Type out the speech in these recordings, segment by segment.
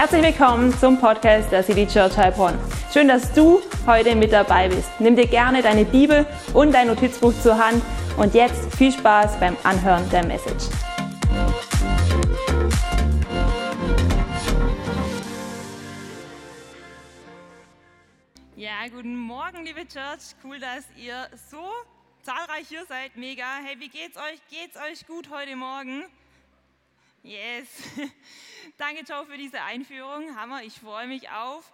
Herzlich willkommen zum Podcast der City Church Heilbronn. Schön, dass du heute mit dabei bist. Nimm dir gerne deine Bibel und dein Notizbuch zur Hand und jetzt viel Spaß beim Anhören der Message. Ja, guten Morgen, liebe Church. Cool, dass ihr so zahlreich hier seid. Mega. Hey, wie geht's euch? Geht's euch gut heute Morgen? Yes. Danke, Joe, für diese Einführung. Hammer. Ich freue mich auf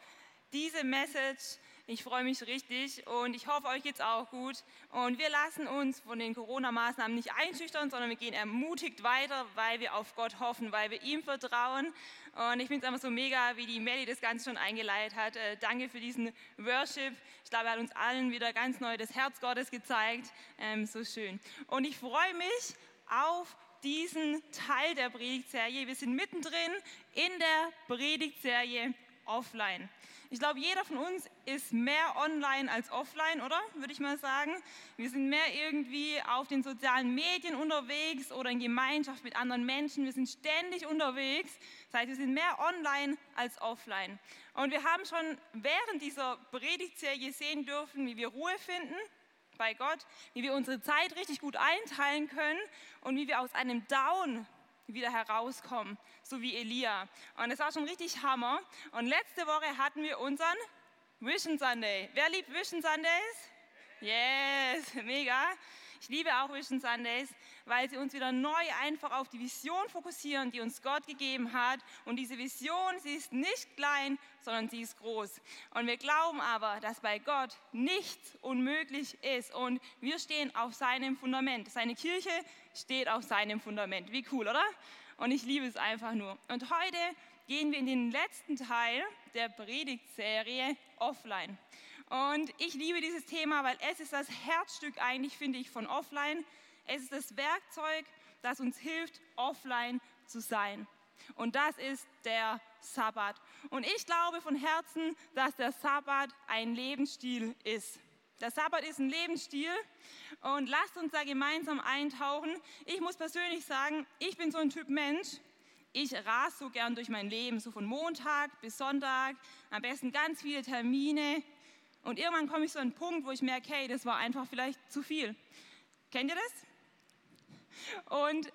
diese Message. Ich freue mich richtig und ich hoffe, euch geht's auch gut. Und wir lassen uns von den Corona-Maßnahmen nicht einschüchtern, sondern wir gehen ermutigt weiter, weil wir auf Gott hoffen, weil wir ihm vertrauen. Und ich finde es einfach so mega, wie die Melly das Ganze schon eingeleitet hat. Äh, danke für diesen Worship. Ich glaube, er hat uns allen wieder ganz neu das Herz Gottes gezeigt. Ähm, so schön. Und ich freue mich auf diesen Teil der Predigtserie. Wir sind mittendrin in der Predigtserie offline. Ich glaube, jeder von uns ist mehr online als offline, oder? Würde ich mal sagen. Wir sind mehr irgendwie auf den sozialen Medien unterwegs oder in Gemeinschaft mit anderen Menschen. Wir sind ständig unterwegs. Das heißt, wir sind mehr online als offline. Und wir haben schon während dieser Predigtserie sehen dürfen, wie wir Ruhe finden bei Gott, wie wir unsere Zeit richtig gut einteilen können und wie wir aus einem Down wieder herauskommen, so wie Elia. Und es war schon richtig Hammer. Und letzte Woche hatten wir unseren Vision Sunday. Wer liebt Vision Sundays? Yes, mega. Ich liebe auch Vision Sundays, weil sie uns wieder neu einfach auf die Vision fokussieren, die uns Gott gegeben hat. Und diese Vision, sie ist nicht klein, sondern sie ist groß. Und wir glauben aber, dass bei Gott nichts unmöglich ist. Und wir stehen auf seinem Fundament. Seine Kirche steht auf seinem Fundament. Wie cool, oder? Und ich liebe es einfach nur. Und heute gehen wir in den letzten Teil der Predigtserie offline. Und ich liebe dieses Thema, weil es ist das Herzstück eigentlich, finde ich, von offline. Es ist das Werkzeug, das uns hilft, offline zu sein. Und das ist der Sabbat. Und ich glaube von Herzen, dass der Sabbat ein Lebensstil ist. Der Sabbat ist ein Lebensstil und lasst uns da gemeinsam eintauchen. Ich muss persönlich sagen, ich bin so ein Typ Mensch. Ich rase so gern durch mein Leben, so von Montag bis Sonntag, am besten ganz viele Termine. Und irgendwann komme ich so an einen Punkt, wo ich merke, hey, das war einfach vielleicht zu viel. Kennt ihr das? Und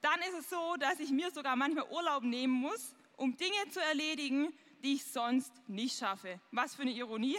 dann ist es so, dass ich mir sogar manchmal Urlaub nehmen muss, um Dinge zu erledigen, die ich sonst nicht schaffe. Was für eine Ironie.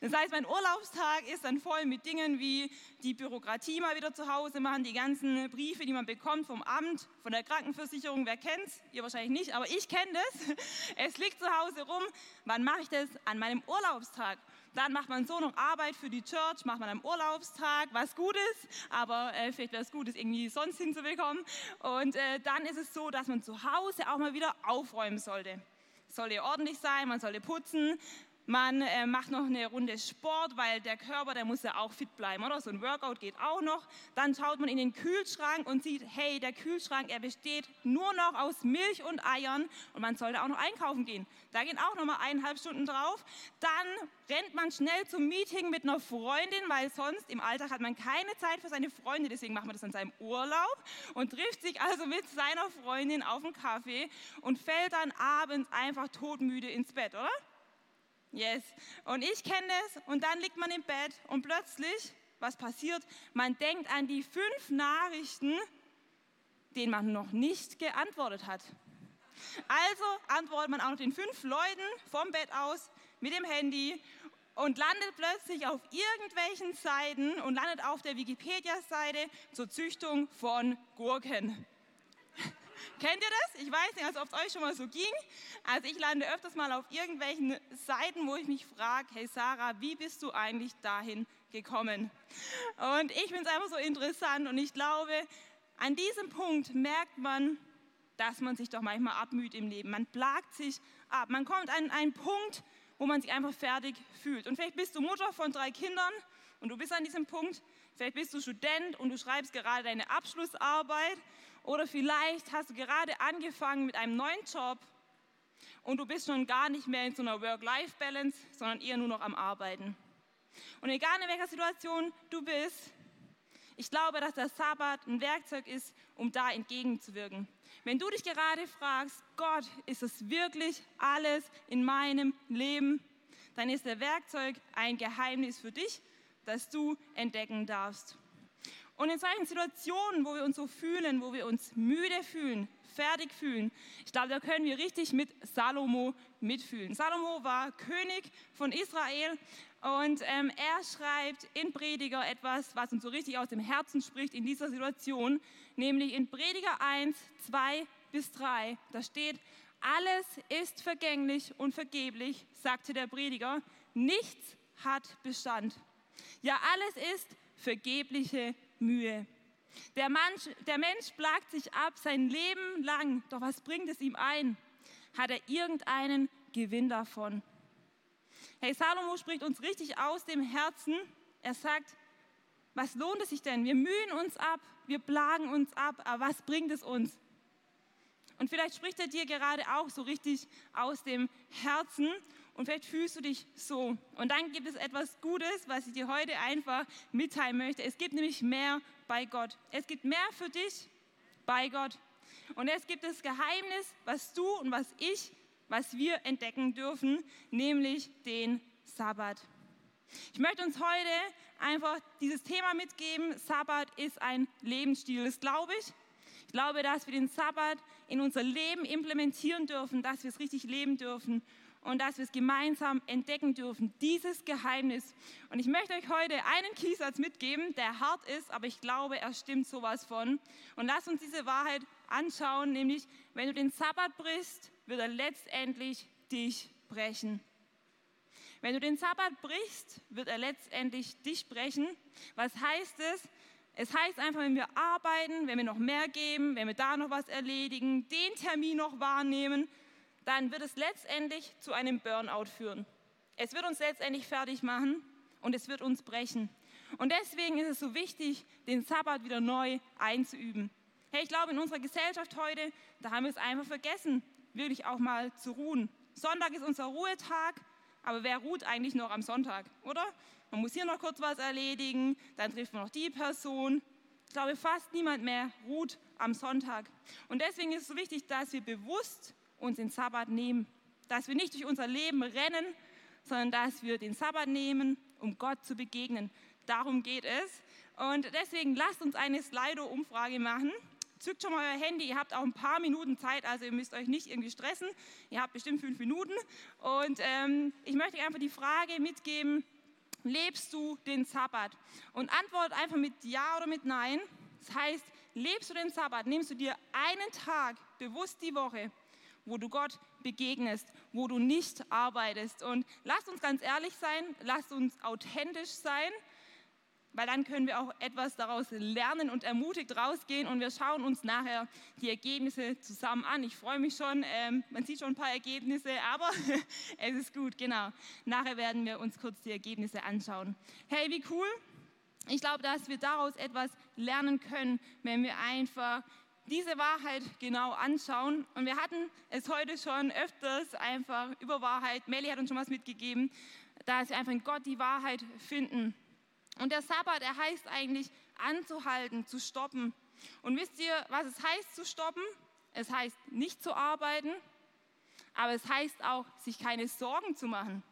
Das heißt, mein Urlaubstag ist dann voll mit Dingen wie die Bürokratie mal wieder zu Hause machen, die ganzen Briefe, die man bekommt vom Amt, von der Krankenversicherung. Wer kennt's? Ihr wahrscheinlich nicht, aber ich kenne das. Es liegt zu Hause rum. Wann mache ich das? An meinem Urlaubstag. Dann macht man so noch Arbeit für die Church, macht man am Urlaubstag was Gutes, aber äh, vielleicht wäre es gut, es irgendwie sonst hinzubekommen. Und äh, dann ist es so, dass man zu Hause auch mal wieder aufräumen sollte. Es sollte ordentlich sein, man sollte putzen, man äh, macht noch eine Runde Sport, weil der Körper, der muss ja auch fit bleiben, oder? So ein Workout geht auch noch. Dann schaut man in den Kühlschrank und sieht, hey, der Kühlschrank, er besteht nur noch aus Milch und Eiern und man sollte auch noch einkaufen gehen. Da gehen auch noch mal eineinhalb Stunden drauf. Dann rennt man schnell zum Meeting mit einer Freundin, weil sonst im Alltag hat man keine Zeit für seine Freunde. Deswegen macht man das an seinem Urlaub und trifft sich also mit seiner Freundin auf einen Kaffee und fällt dann abends einfach todmüde ins Bett, oder? Yes. Und ich kenne das und dann liegt man im Bett und plötzlich, was passiert? Man denkt an die fünf Nachrichten, denen man noch nicht geantwortet hat. Also antwortet man auch noch den fünf Leuten vom Bett aus mit dem Handy und landet plötzlich auf irgendwelchen Seiten und landet auf der Wikipedia-Seite zur Züchtung von Gurken. Kennt ihr das? Ich weiß nicht, ob es euch schon mal so ging. Also ich lande öfters mal auf irgendwelchen Seiten, wo ich mich frage, hey Sarah, wie bist du eigentlich dahin gekommen? Und ich finde es einfach so interessant und ich glaube, an diesem Punkt merkt man, dass man sich doch manchmal abmüht im Leben. Man plagt sich ab. Man kommt an einen Punkt, wo man sich einfach fertig fühlt. Und vielleicht bist du Mutter von drei Kindern und du bist an diesem Punkt. Vielleicht bist du Student und du schreibst gerade deine Abschlussarbeit oder vielleicht hast du gerade angefangen mit einem neuen Job und du bist schon gar nicht mehr in so einer Work-Life-Balance, sondern eher nur noch am Arbeiten. Und egal in welcher Situation du bist, Ich glaube, dass der Sabbat ein Werkzeug ist, um da entgegenzuwirken. Wenn du dich gerade fragst, Gott, ist es wirklich alles in meinem Leben? Dann ist der Werkzeug ein Geheimnis für dich, das du entdecken darfst. Und in solchen Situationen, wo wir uns so fühlen, wo wir uns müde fühlen, fertig fühlen, ich glaube, da können wir richtig mit Salomo mitfühlen. Salomo war König von Israel und ähm, er schreibt in Prediger etwas, was uns so richtig aus dem Herzen spricht in dieser Situation, nämlich in Prediger 1, 2 bis 3. Da steht, alles ist vergänglich und vergeblich, sagte der Prediger, nichts hat Bestand. Ja, alles ist vergebliche Mühe. Der Mensch, der Mensch plagt sich ab sein Leben lang, doch was bringt es ihm ein? Hat er irgendeinen Gewinn davon? Hey, Salomo spricht uns richtig aus dem Herzen. Er sagt, was lohnt es sich denn? Wir mühen uns ab, wir plagen uns ab, aber was bringt es uns? Und vielleicht spricht er dir gerade auch so richtig aus dem Herzen und vielleicht fühlst du dich so. Und dann gibt es etwas Gutes, was ich dir heute einfach mitteilen möchte. Es gibt nämlich mehr bei Gott. Es gibt mehr für dich bei Gott. Und es gibt das Geheimnis, was du und was ich was wir entdecken dürfen, nämlich den Sabbat. Ich möchte uns heute einfach dieses Thema mitgeben. Sabbat ist ein Lebensstil, das glaube ich. Ich glaube, dass wir den Sabbat in unser Leben implementieren dürfen, dass wir es richtig leben dürfen und dass wir es gemeinsam entdecken dürfen, dieses Geheimnis. Und ich möchte euch heute einen Kiesatz mitgeben, der hart ist, aber ich glaube, er stimmt sowas von. Und lasst uns diese Wahrheit anschauen, nämlich wenn du den Sabbat brichst, wird er letztendlich dich brechen. Wenn du den Sabbat brichst, wird er letztendlich dich brechen. Was heißt es? Es heißt einfach, wenn wir arbeiten, wenn wir noch mehr geben, wenn wir da noch was erledigen, den Termin noch wahrnehmen, dann wird es letztendlich zu einem Burnout führen. Es wird uns letztendlich fertig machen und es wird uns brechen. Und deswegen ist es so wichtig, den Sabbat wieder neu einzuüben. Hey, ich glaube, in unserer Gesellschaft heute, da haben wir es einfach vergessen wirklich auch mal zu ruhen. Sonntag ist unser Ruhetag, aber wer ruht eigentlich noch am Sonntag, oder? Man muss hier noch kurz was erledigen, dann trifft man noch die Person. Ich glaube, fast niemand mehr ruht am Sonntag. Und deswegen ist es so wichtig, dass wir bewusst uns den Sabbat nehmen. Dass wir nicht durch unser Leben rennen, sondern dass wir den Sabbat nehmen, um Gott zu begegnen. Darum geht es. Und deswegen lasst uns eine Slido-Umfrage machen zückt schon mal euer Handy, ihr habt auch ein paar Minuten Zeit, also ihr müsst euch nicht irgendwie stressen. Ihr habt bestimmt fünf Minuten. Und ähm, ich möchte einfach die Frage mitgeben, lebst du den Sabbat? Und antwortet einfach mit Ja oder mit Nein. Das heißt, lebst du den Sabbat? Nimmst du dir einen Tag bewusst die Woche, wo du Gott begegnest, wo du nicht arbeitest. Und lasst uns ganz ehrlich sein, lasst uns authentisch sein weil dann können wir auch etwas daraus lernen und ermutigt rausgehen und wir schauen uns nachher die Ergebnisse zusammen an. Ich freue mich schon, ähm, man sieht schon ein paar Ergebnisse, aber es ist gut, genau. Nachher werden wir uns kurz die Ergebnisse anschauen. Hey, wie cool! Ich glaube, dass wir daraus etwas lernen können, wenn wir einfach diese Wahrheit genau anschauen. Und wir hatten es heute schon öfters einfach über Wahrheit. Melly hat uns schon was mitgegeben, dass wir einfach in Gott die Wahrheit finden. Und der Sabbat, er heißt eigentlich anzuhalten, zu stoppen. Und wisst ihr, was es heißt zu stoppen? Es heißt nicht zu arbeiten, aber es heißt auch, sich keine Sorgen zu machen.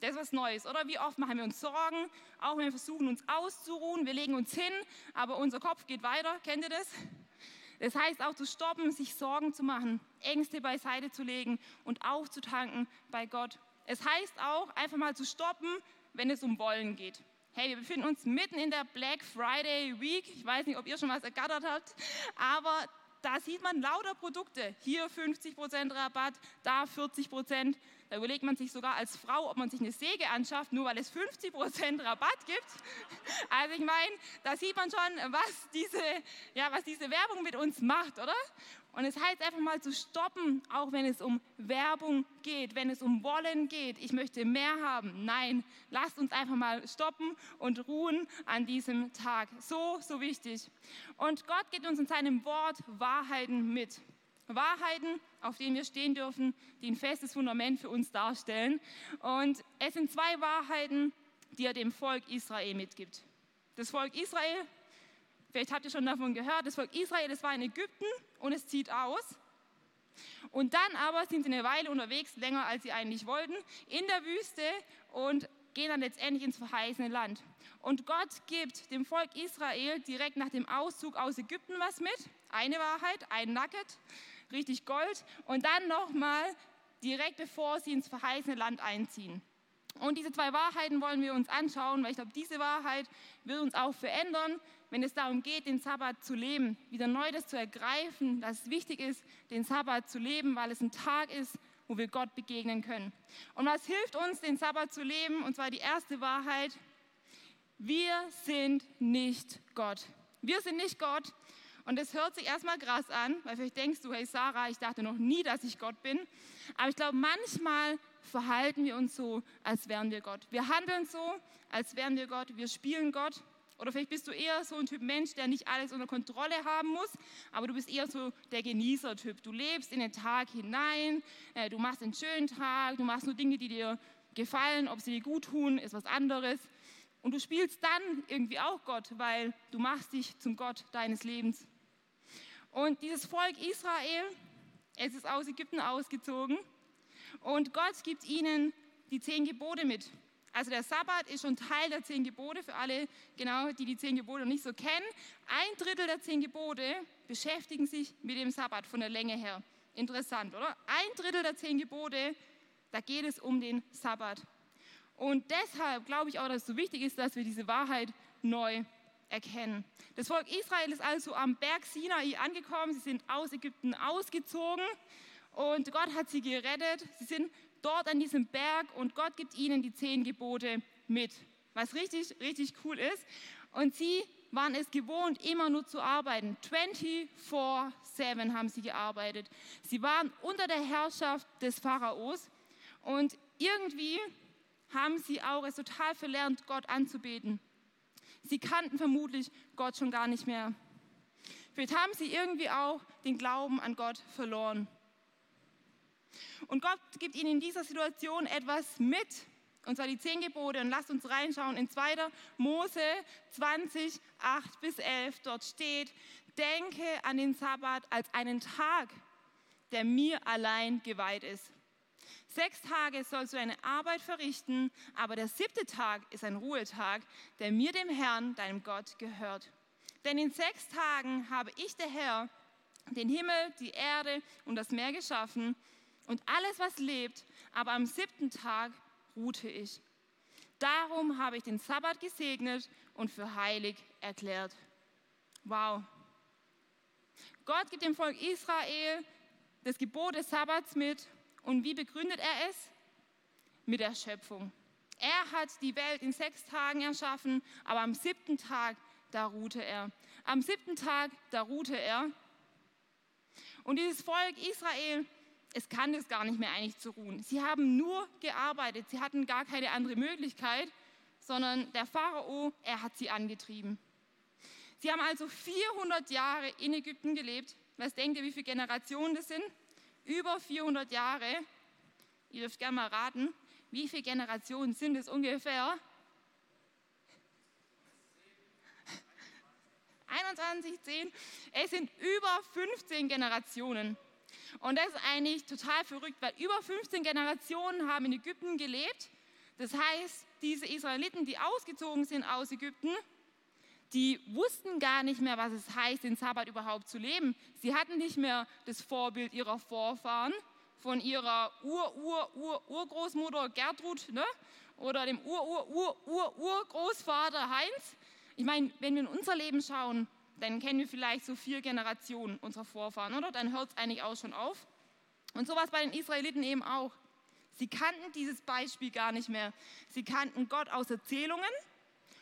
Das ist was Neues, oder? Wie oft machen wir uns Sorgen, auch wenn wir versuchen, uns auszuruhen, wir legen uns hin, aber unser Kopf geht weiter. Kennt ihr das? Das heißt auch zu stoppen, sich Sorgen zu machen, Ängste beiseite zu legen und aufzutanken bei Gott. Es heißt auch einfach mal zu stoppen, wenn es um Wollen geht. Hey, wir befinden uns mitten in der Black Friday Week. Ich weiß nicht, ob ihr schon was ergattert habt, aber da sieht man lauter Produkte. Hier 50% Rabatt, da 40%. Da überlegt man sich sogar als Frau, ob man sich eine Säge anschafft, nur weil es 50% Rabatt gibt. Also ich meine, da sieht man schon, was diese, ja, was diese Werbung mit uns macht, oder? Und es heißt einfach mal zu stoppen, auch wenn es um Werbung geht, wenn es um Wollen geht. Ich möchte mehr haben. Nein, lasst uns einfach mal stoppen und ruhen an diesem Tag. So, so wichtig. Und Gott gibt uns in seinem Wort Wahrheiten mit. Wahrheiten, auf denen wir stehen dürfen, die ein festes Fundament für uns darstellen. Und es sind zwei Wahrheiten, die er dem Volk Israel mitgibt. Das Volk Israel Vielleicht habt ihr schon davon gehört, das Volk Israel, das war in Ägypten und es zieht aus. Und dann aber sind sie eine Weile unterwegs, länger als sie eigentlich wollten, in der Wüste und gehen dann letztendlich ins verheißene Land. Und Gott gibt dem Volk Israel direkt nach dem Auszug aus Ägypten was mit. Eine Wahrheit, ein Nugget, richtig Gold. Und dann nochmal direkt bevor sie ins verheißene Land einziehen. Und diese zwei Wahrheiten wollen wir uns anschauen, weil ich glaube, diese Wahrheit wird uns auch verändern, wenn es darum geht, den Sabbat zu leben, wieder neu das zu ergreifen, dass es wichtig ist, den Sabbat zu leben, weil es ein Tag ist, wo wir Gott begegnen können. Und was hilft uns, den Sabbat zu leben? Und zwar die erste Wahrheit, wir sind nicht Gott. Wir sind nicht Gott. Und das hört sich erstmal krass an, weil vielleicht denkst du, hey Sarah, ich dachte noch nie, dass ich Gott bin. Aber ich glaube, manchmal verhalten wir uns so, als wären wir Gott. Wir handeln so, als wären wir Gott. Wir spielen Gott. Oder vielleicht bist du eher so ein Typ Mensch, der nicht alles unter Kontrolle haben muss, aber du bist eher so der Genießertyp. Du lebst in den Tag hinein, äh, du machst einen schönen Tag, du machst nur Dinge, die dir gefallen, ob sie dir gut tun, ist was anderes. Und du spielst dann irgendwie auch Gott, weil du machst dich zum Gott deines Lebens. Und dieses Volk Israel, es ist aus Ägypten ausgezogen und Gott gibt ihnen die zehn Gebote mit. Also der Sabbat ist schon Teil der zehn Gebote für alle, genau, die die zehn Gebote noch nicht so kennen. Ein Drittel der zehn Gebote beschäftigen sich mit dem Sabbat von der Länge her. Interessant, oder? Ein Drittel der zehn Gebote, da geht es um den Sabbat. Und deshalb glaube ich auch, dass es so wichtig ist, dass wir diese Wahrheit neu erkennen. Das Volk Israel ist also am Berg Sinai angekommen. Sie sind aus Ägypten ausgezogen und Gott hat sie gerettet. Sie sind dort an diesem Berg und Gott gibt ihnen die zehn Gebote mit, was richtig, richtig cool ist. Und sie waren es gewohnt, immer nur zu arbeiten. 24-7 haben sie gearbeitet. Sie waren unter der Herrschaft des Pharaos und irgendwie haben sie auch es total verlernt, Gott anzubeten. Sie kannten vermutlich Gott schon gar nicht mehr. Vielleicht haben sie irgendwie auch den Glauben an Gott verloren. Und Gott gibt ihnen in dieser Situation etwas mit, und zwar die zehn Gebote. Und lasst uns reinschauen in 2. Mose 20, 8 bis 11. Dort steht, denke an den Sabbat als einen Tag, der mir allein geweiht ist. Sechs Tage sollst du deine Arbeit verrichten, aber der siebte Tag ist ein Ruhetag, der mir, dem Herrn, deinem Gott, gehört. Denn in sechs Tagen habe ich, der Herr, den Himmel, die Erde und das Meer geschaffen und alles, was lebt, aber am siebten Tag ruhte ich. Darum habe ich den Sabbat gesegnet und für heilig erklärt. Wow. Gott gibt dem Volk Israel das Gebot des Sabbats mit und wie begründet er es? Mit der Schöpfung. Er hat die Welt in sechs Tagen erschaffen, aber am siebten Tag, da ruhte er. Am siebten Tag, da ruhte er. Und dieses Volk Israel es kann es gar nicht mehr eigentlich zu ruhen. Sie haben nur gearbeitet, sie hatten gar keine andere Möglichkeit, sondern der Pharao, er hat sie angetrieben. Sie haben also 400 Jahre in Ägypten gelebt. Was denkt ihr, wie viele Generationen das sind? Über 400 Jahre. Ihr dürft gerne mal raten, wie viele Generationen sind es ungefähr? 21, 10. Es sind über 15 Generationen. Und das ist eigentlich total verrückt, weil über 15 Generationen haben in Ägypten gelebt. Das heißt, diese Israeliten, die ausgezogen sind aus Ägypten, die wussten gar nicht mehr, was es heißt, den Sabbat überhaupt zu leben. Sie hatten nicht mehr das Vorbild ihrer Vorfahren, von ihrer Ur-Ur-Ur-Urgroßmutter Gertrud ne? oder dem Ur-Ur-Ur-Ur-Urgroßvater Heinz. Ich meine, wenn wir in unser Leben schauen, dann kennen wir vielleicht so vier Generationen unserer Vorfahren, oder? Dann hört es eigentlich auch schon auf. Und so war es bei den Israeliten eben auch. Sie kannten dieses Beispiel gar nicht mehr. Sie kannten Gott aus Erzählungen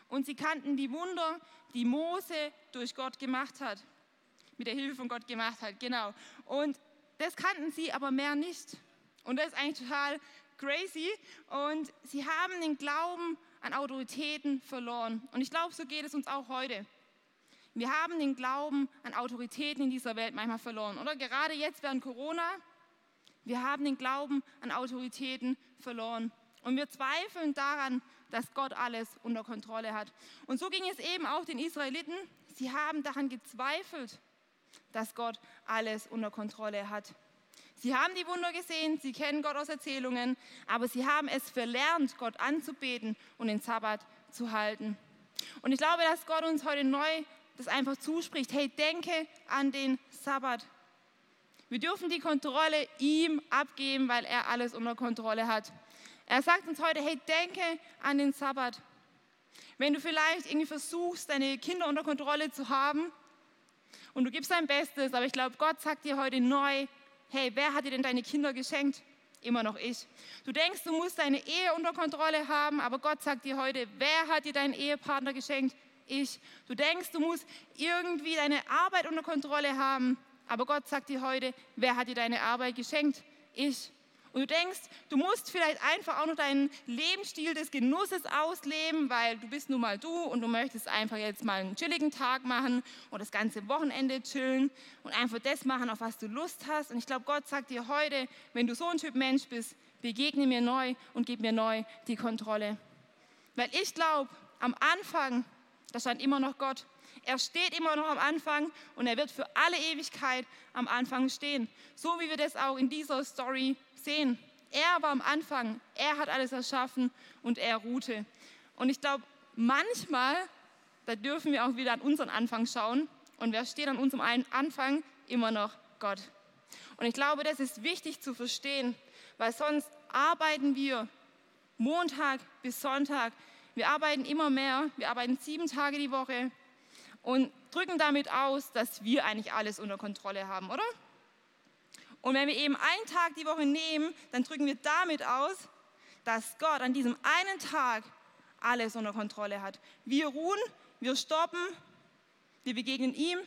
und sie kannten die Wunder, die Mose durch Gott gemacht hat. Mit der Hilfe von Gott gemacht hat, genau. Und das kannten sie aber mehr nicht. Und das ist eigentlich total crazy. Und sie haben den Glauben an Autoritäten verloren. Und ich glaube, so geht es uns auch heute. Wir haben den Glauben an Autoritäten in dieser Welt manchmal verloren, oder? Gerade jetzt während Corona, wir haben den Glauben an Autoritäten verloren. Und wir zweifeln daran, dass Gott alles unter Kontrolle hat. Und so ging es eben auch den Israeliten. sie haben daran gezweifelt, dass Gott alles unter Kontrolle hat. Sie haben die Wunder gesehen, sie kennen Gott aus Erzählungen, aber sie haben es verlernt, Gott anzubeten und den Sabbat zu halten. Und ich glaube, dass Gott uns heute neu das einfach zuspricht. Hey, denke an den Sabbat. Wir dürfen die Kontrolle ihm abgeben, weil er alles unter Kontrolle hat. Er sagt uns heute, hey, denke an den Sabbat. Wenn du vielleicht irgendwie versuchst, deine Kinder unter Kontrolle zu haben und du gibst dein Bestes, aber ich glaube, Gott sagt dir heute neu, hey, wer hat dir denn deine Kinder geschenkt? Immer noch ich. Du denkst, du musst deine Ehe unter Kontrolle haben, aber Gott sagt dir heute, wer hat dir deinen Ehepartner geschenkt? Ich. Du denkst, du musst irgendwie deine Arbeit unter Kontrolle haben, aber Gott sagt dir heute, wer hat dir deine Arbeit geschenkt? Ich. Und du denkst, du musst vielleicht einfach auch noch deinen Lebensstil des Genusses ausleben, weil du bist nun mal du und du möchtest einfach jetzt mal einen chilligen Tag machen und das ganze Wochenende chillen und einfach das machen, auf was du Lust hast. Und ich glaube, Gott sagt dir heute, wenn du so ein Typ Mensch bist, begegne mir neu und gib mir neu die Kontrolle. Weil ich glaube, am Anfang, da stand immer noch Gott. Er steht immer noch am Anfang und er wird für alle Ewigkeit am Anfang stehen. So wie wir das auch in dieser Story sehen. Er war am Anfang, er hat alles erschaffen und er ruhte. Und ich glaube, manchmal, da dürfen wir auch wieder an unseren Anfang schauen. Und wer steht an unserem Anfang? Immer noch Gott. Und ich glaube, das ist wichtig zu verstehen, weil sonst arbeiten wir Montag bis Sonntag. Wir arbeiten immer mehr, wir arbeiten sieben Tage die Woche und drücken damit aus, dass wir eigentlich alles unter Kontrolle haben, oder? Und wenn wir eben einen Tag die Woche nehmen, dann drücken wir damit aus, dass Gott an diesem einen Tag alles unter Kontrolle hat. Wir ruhen, wir stoppen, wir begegnen ihm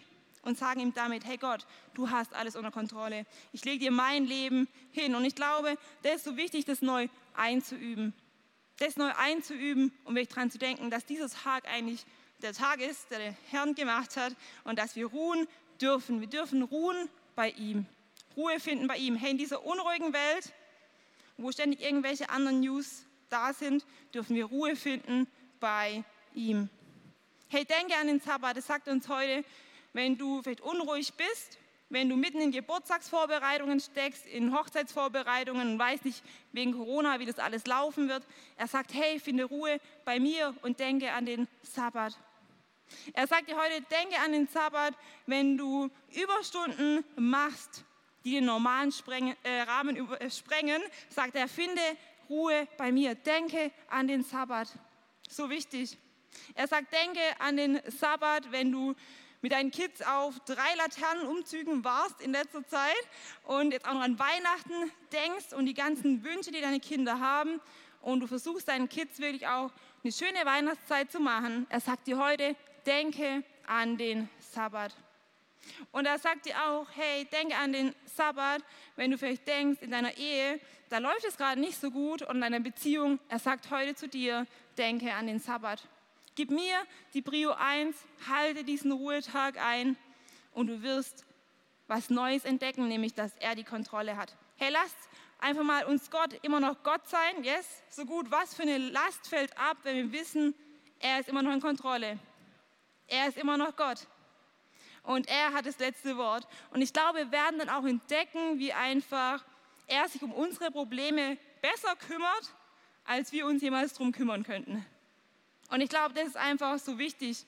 und sagen ihm damit, hey Gott, du hast alles unter Kontrolle. Ich lege dir mein Leben hin. Und ich glaube, das ist so wichtig, das neu einzuüben. Das neu einzuüben, um wirklich daran zu denken, dass dieser Tag eigentlich der Tag ist, der der Herr gemacht hat und dass wir ruhen dürfen. Wir dürfen ruhen bei ihm. Ruhe finden bei ihm. Hey, in dieser unruhigen Welt, wo ständig irgendwelche anderen News da sind, dürfen wir Ruhe finden bei ihm. Hey, denke an den Sabbat. Das sagt uns heute, wenn du vielleicht unruhig bist, wenn du mitten in Geburtstagsvorbereitungen steckst, in Hochzeitsvorbereitungen und weißt nicht wegen Corona, wie das alles laufen wird. Er sagt, hey, finde Ruhe bei mir und denke an den Sabbat. Er sagt dir heute, denke an den Sabbat, wenn du Überstunden machst, die den normalen Sprengen, äh, Rahmen über, äh, sprengen, sagt er, finde Ruhe bei mir, denke an den Sabbat. So wichtig. Er sagt, denke an den Sabbat, wenn du mit deinen Kids auf drei Laternenumzügen warst in letzter Zeit und jetzt auch noch an Weihnachten denkst und die ganzen Wünsche, die deine Kinder haben und du versuchst deinen Kids wirklich auch eine schöne Weihnachtszeit zu machen. Er sagt dir heute, denke an den Sabbat. Und er sagt dir auch, hey, denke an den Sabbat, wenn du vielleicht denkst, in deiner Ehe, da läuft es gerade nicht so gut und in deiner Beziehung, er sagt heute zu dir, denke an den Sabbat. Gib mir die Brio 1, halte diesen Ruhetag ein und du wirst was Neues entdecken, nämlich dass er die Kontrolle hat. Hey, lasst einfach mal uns Gott immer noch Gott sein, yes, so gut. Was für eine Last fällt ab, wenn wir wissen, er ist immer noch in Kontrolle. Er ist immer noch Gott und er hat das letzte Wort. Und ich glaube, wir werden dann auch entdecken, wie einfach er sich um unsere Probleme besser kümmert, als wir uns jemals darum kümmern könnten. Und ich glaube, das ist einfach so wichtig.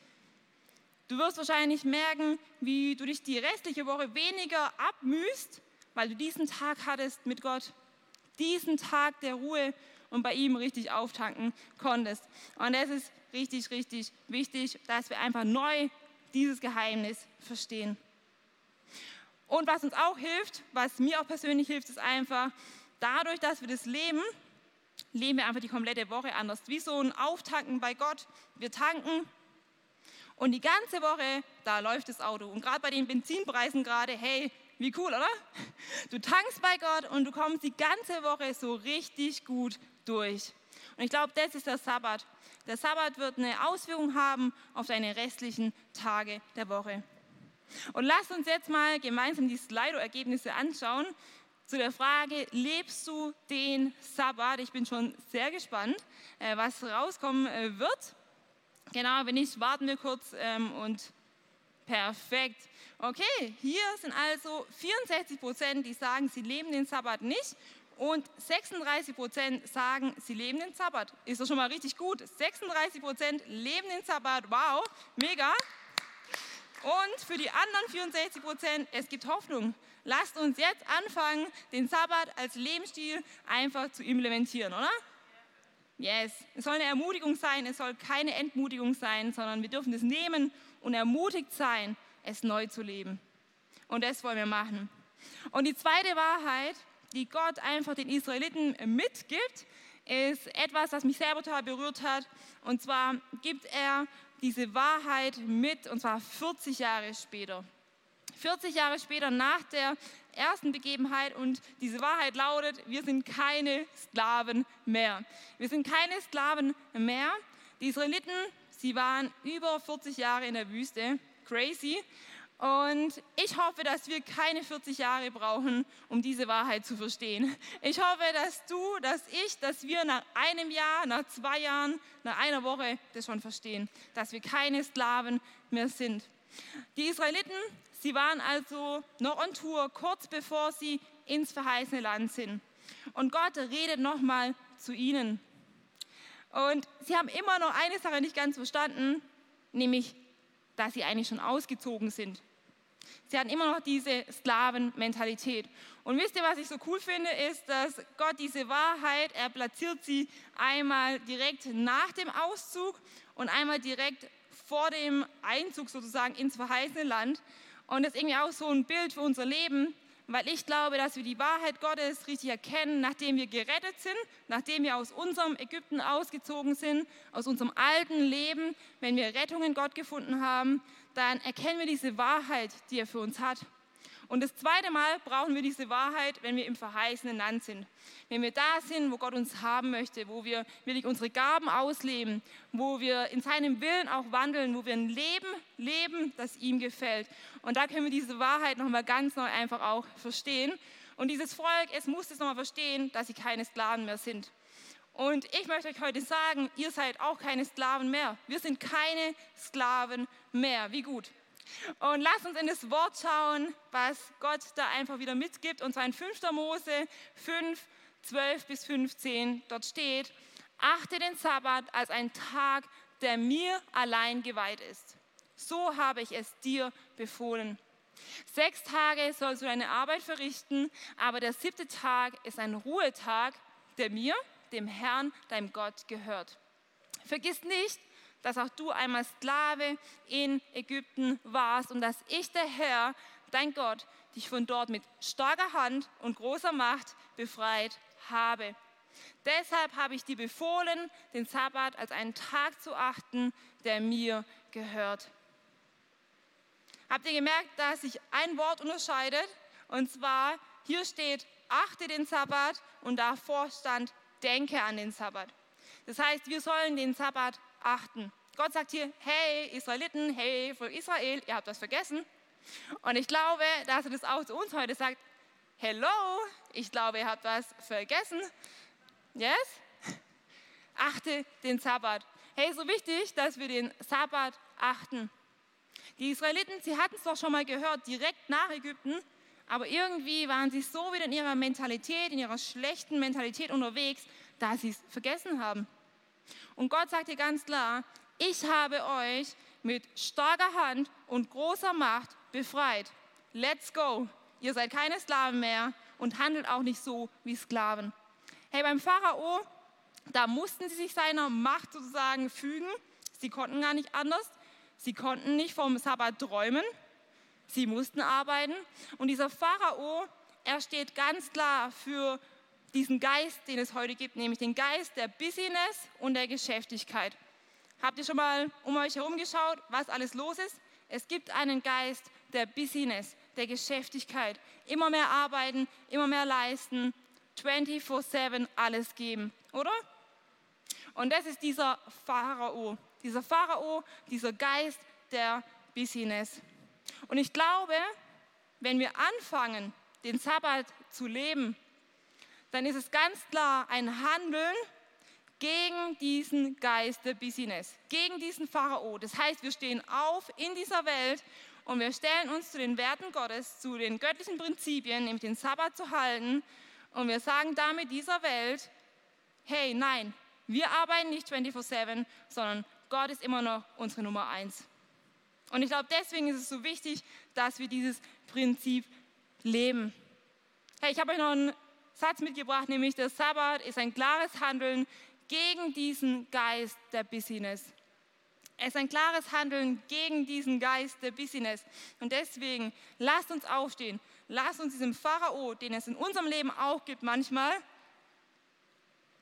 Du wirst wahrscheinlich merken, wie du dich die restliche Woche weniger abmühst, weil du diesen Tag hattest mit Gott. Diesen Tag der Ruhe und bei ihm richtig auftanken konntest. Und das ist richtig, richtig wichtig, dass wir einfach neu dieses Geheimnis verstehen. Und was uns auch hilft, was mir auch persönlich hilft, ist einfach, dadurch, dass wir das leben, leben wir einfach die komplette Woche anders. Wie so ein Auftanken bei Gott. Wir tanken und die ganze Woche, da läuft das Auto. Und gerade bei den Benzinpreisen gerade, hey, wie cool, oder? Du tankst bei Gott und du kommst die ganze Woche so richtig gut durch. Und ich glaube, das ist der Sabbat. Der Sabbat wird eine Auswirkung haben auf deine restlichen Tage der Woche. Und lass uns jetzt mal gemeinsam die Slido-Ergebnisse anschauen zu der Frage, lebst du den Sabbat? Ich bin schon sehr gespannt, äh, was rauskommen äh, wird. Genau, wenn nicht, warten wir kurz ähm, und Perfekt. Okay, hier sind also 64 Prozent, die sagen, sie leben den Sabbat nicht und 36 Prozent sagen, sie leben den Sabbat. Ist doch schon mal richtig gut. 36 Prozent leben den Sabbat. Wow, mega. Und für die anderen 64 Prozent, es gibt Hoffnung. Lasst uns jetzt anfangen, den Sabbat als Lebensstil einfach zu implementieren, oder? Yes. Es soll eine Ermutigung sein, es soll keine Entmutigung sein, sondern wir dürfen es nehmen und ermutigt sein, es neu zu leben. Und das wollen wir machen. Und die zweite Wahrheit, die Gott einfach den Israeliten mitgibt, ist etwas, das mich selber total berührt hat. Und zwar gibt er diese Wahrheit mit, und zwar 40 Jahre später. 40 Jahre später nach der ersten Begebenheit und diese Wahrheit lautet, wir sind keine Sklaven mehr. Wir sind keine Sklaven mehr. Die Israeliten, sie waren über 40 Jahre in der Wüste, crazy. Und ich hoffe, dass wir keine 40 Jahre brauchen, um diese Wahrheit zu verstehen. Ich hoffe, dass du, dass ich, dass wir nach einem Jahr, nach zwei Jahren, nach einer Woche das schon verstehen, dass wir keine Sklaven mehr sind. Die Israeliten, sie waren also noch on Tour, kurz bevor sie ins verheißene Land sind. Und Gott redet nochmal zu ihnen. Und sie haben immer noch eine Sache nicht ganz verstanden, nämlich, dass sie eigentlich schon ausgezogen sind. Sie hatten immer noch diese Sklavenmentalität. Und wisst ihr, was ich so cool finde, ist, dass Gott diese Wahrheit, er platziert sie einmal direkt nach dem Auszug und einmal direkt vor dem Einzug sozusagen ins verheißene Land. Und das ist irgendwie auch so ein Bild für unser Leben, weil ich glaube, dass wir die Wahrheit Gottes richtig erkennen, nachdem wir gerettet sind, nachdem wir aus unserem Ägypten ausgezogen sind, aus unserem alten Leben, wenn wir Rettung in Gott gefunden haben, dann erkennen wir diese Wahrheit, die er für uns hat. Und das zweite Mal brauchen wir diese Wahrheit, wenn wir im verheißenen Land sind. Wenn wir da sind, wo Gott uns haben möchte, wo wir wirklich unsere Gaben ausleben, wo wir in seinem Willen auch wandeln, wo wir ein Leben leben, das ihm gefällt. Und da können wir diese Wahrheit nochmal ganz neu einfach auch verstehen. Und dieses Volk, es muss es nochmal verstehen, dass sie keine Sklaven mehr sind. Und ich möchte euch heute sagen, ihr seid auch keine Sklaven mehr. Wir sind keine Sklaven mehr. Wie gut. Und lasst uns in das Wort schauen, was Gott da einfach wieder mitgibt. Und zwar in 5. Mose 5, 12 bis 15. Dort steht, achte den Sabbat als ein Tag, der mir allein geweiht ist. So habe ich es dir befohlen. Sechs Tage sollst du deine Arbeit verrichten, aber der siebte Tag ist ein Ruhetag, der mir, dem Herrn, deinem Gott, gehört. Vergiss nicht, dass auch du einmal Sklave in Ägypten warst und dass ich, der Herr, dein Gott, dich von dort mit starker Hand und großer Macht befreit habe. Deshalb habe ich dir befohlen, den Sabbat als einen Tag zu achten, der mir gehört. Habt ihr gemerkt, dass sich ein Wort unterscheidet? Und zwar, hier steht, achte den Sabbat und davor stand, denke an den Sabbat. Das heißt, wir sollen den Sabbat achten. Gott sagt hier, hey Israeliten, hey Volk Israel, ihr habt das vergessen. Und ich glaube, dass er das auch zu uns heute sagt, hello, ich glaube, ihr habt was vergessen. Yes? Achte den Sabbat. Hey, so wichtig, dass wir den Sabbat achten. Die Israeliten, sie hatten es doch schon mal gehört, direkt nach Ägypten, aber irgendwie waren sie so wieder in ihrer Mentalität, in ihrer schlechten Mentalität unterwegs, dass sie es vergessen haben. Und Gott sagt hier ganz klar, ich habe euch mit starker Hand und großer Macht befreit. Let's go. Ihr seid keine Sklaven mehr und handelt auch nicht so wie Sklaven. Hey, beim Pharao, da mussten sie sich seiner Macht sozusagen fügen. Sie konnten gar nicht anders. Sie konnten nicht vom Sabbat träumen. Sie mussten arbeiten. Und dieser Pharao, er steht ganz klar für diesen Geist, den es heute gibt, nämlich den Geist der Business und der Geschäftigkeit. Habt ihr schon mal um euch herum geschaut, was alles los ist? Es gibt einen Geist der Business, der Geschäftigkeit. Immer mehr arbeiten, immer mehr leisten, 24-7 alles geben, oder? Und das ist dieser Pharao, dieser Pharao, dieser Geist der Business. Und ich glaube, wenn wir anfangen, den Sabbat zu leben, dann ist es ganz klar ein Handeln gegen diesen Geist der Business, gegen diesen Pharao. Das heißt, wir stehen auf in dieser Welt und wir stellen uns zu den Werten Gottes, zu den göttlichen Prinzipien, nämlich den Sabbat zu halten und wir sagen damit dieser Welt, hey, nein, wir arbeiten nicht 24/7, sondern Gott ist immer noch unsere Nummer eins. Und ich glaube, deswegen ist es so wichtig, dass wir dieses Prinzip leben. Hey, ich habe euch noch einen Satz mitgebracht, nämlich der Sabbat ist ein klares Handeln gegen diesen Geist der Busyness. Es ist ein klares Handeln gegen diesen Geist der Busyness. Und deswegen lasst uns aufstehen. Lasst uns diesem Pharao, den es in unserem Leben auch gibt manchmal,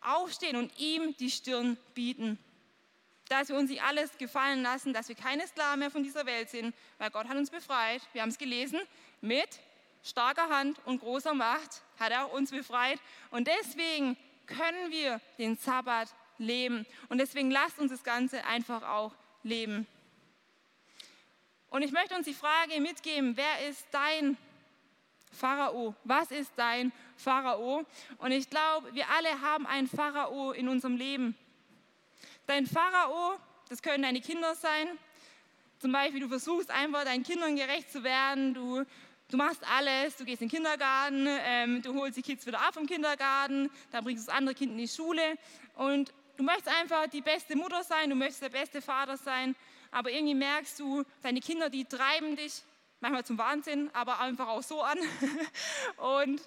aufstehen und ihm die Stirn bieten. Dass wir uns nicht alles gefallen lassen, dass wir keine Sklaven mehr von dieser Welt sind, weil Gott hat uns befreit. Wir haben es gelesen, mit starker Hand und großer Macht hat er uns befreit. Und deswegen können wir den Sabbat leben. Und deswegen lasst uns das Ganze einfach auch leben. Und ich möchte uns die Frage mitgeben, wer ist dein Pharao? Was ist dein Pharao? Und ich glaube, wir alle haben einen Pharao in unserem Leben. Dein Pharao, das können deine Kinder sein. Zum Beispiel, du versuchst einfach deinen Kindern gerecht zu werden. Du, du machst alles. Du gehst in den Kindergarten, ähm, du holst die Kids wieder ab vom Kindergarten, dann bringst du das andere Kind in die Schule. Und Du möchtest einfach die beste Mutter sein, du möchtest der beste Vater sein, aber irgendwie merkst du, deine Kinder, die treiben dich manchmal zum Wahnsinn, aber einfach auch so an. Und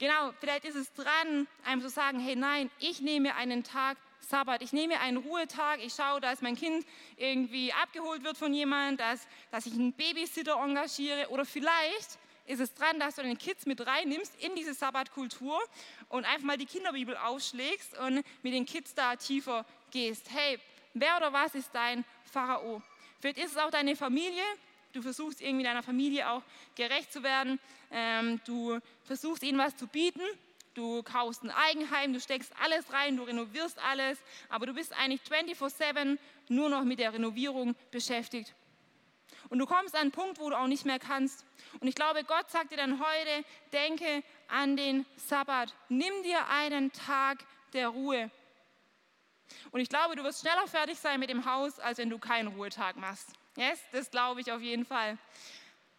genau, vielleicht ist es dran, einem zu sagen, hey nein, ich nehme einen Tag Sabbat, ich nehme einen Ruhetag, ich schaue, dass mein Kind irgendwie abgeholt wird von jemandem, dass, dass ich einen Babysitter engagiere oder vielleicht ist es dran, dass du deine Kids mit reinnimmst in diese Sabbatkultur und einfach mal die Kinderbibel aufschlägst und mit den Kids da tiefer gehst. Hey, wer oder was ist dein Pharao? Vielleicht ist es auch deine Familie. Du versuchst irgendwie deiner Familie auch gerecht zu werden. Ähm, du versuchst ihnen was zu bieten. Du kaufst ein Eigenheim, du steckst alles rein, du renovierst alles, aber du bist eigentlich 24/7 nur noch mit der Renovierung beschäftigt. Und du kommst an einen Punkt, wo du auch nicht mehr kannst. Und ich glaube, Gott sagt dir dann heute, denke an den Sabbat. Nimm dir einen Tag der Ruhe. Und ich glaube, du wirst schneller fertig sein mit dem Haus, als wenn du keinen Ruhetag machst. Yes, das glaube ich auf jeden Fall.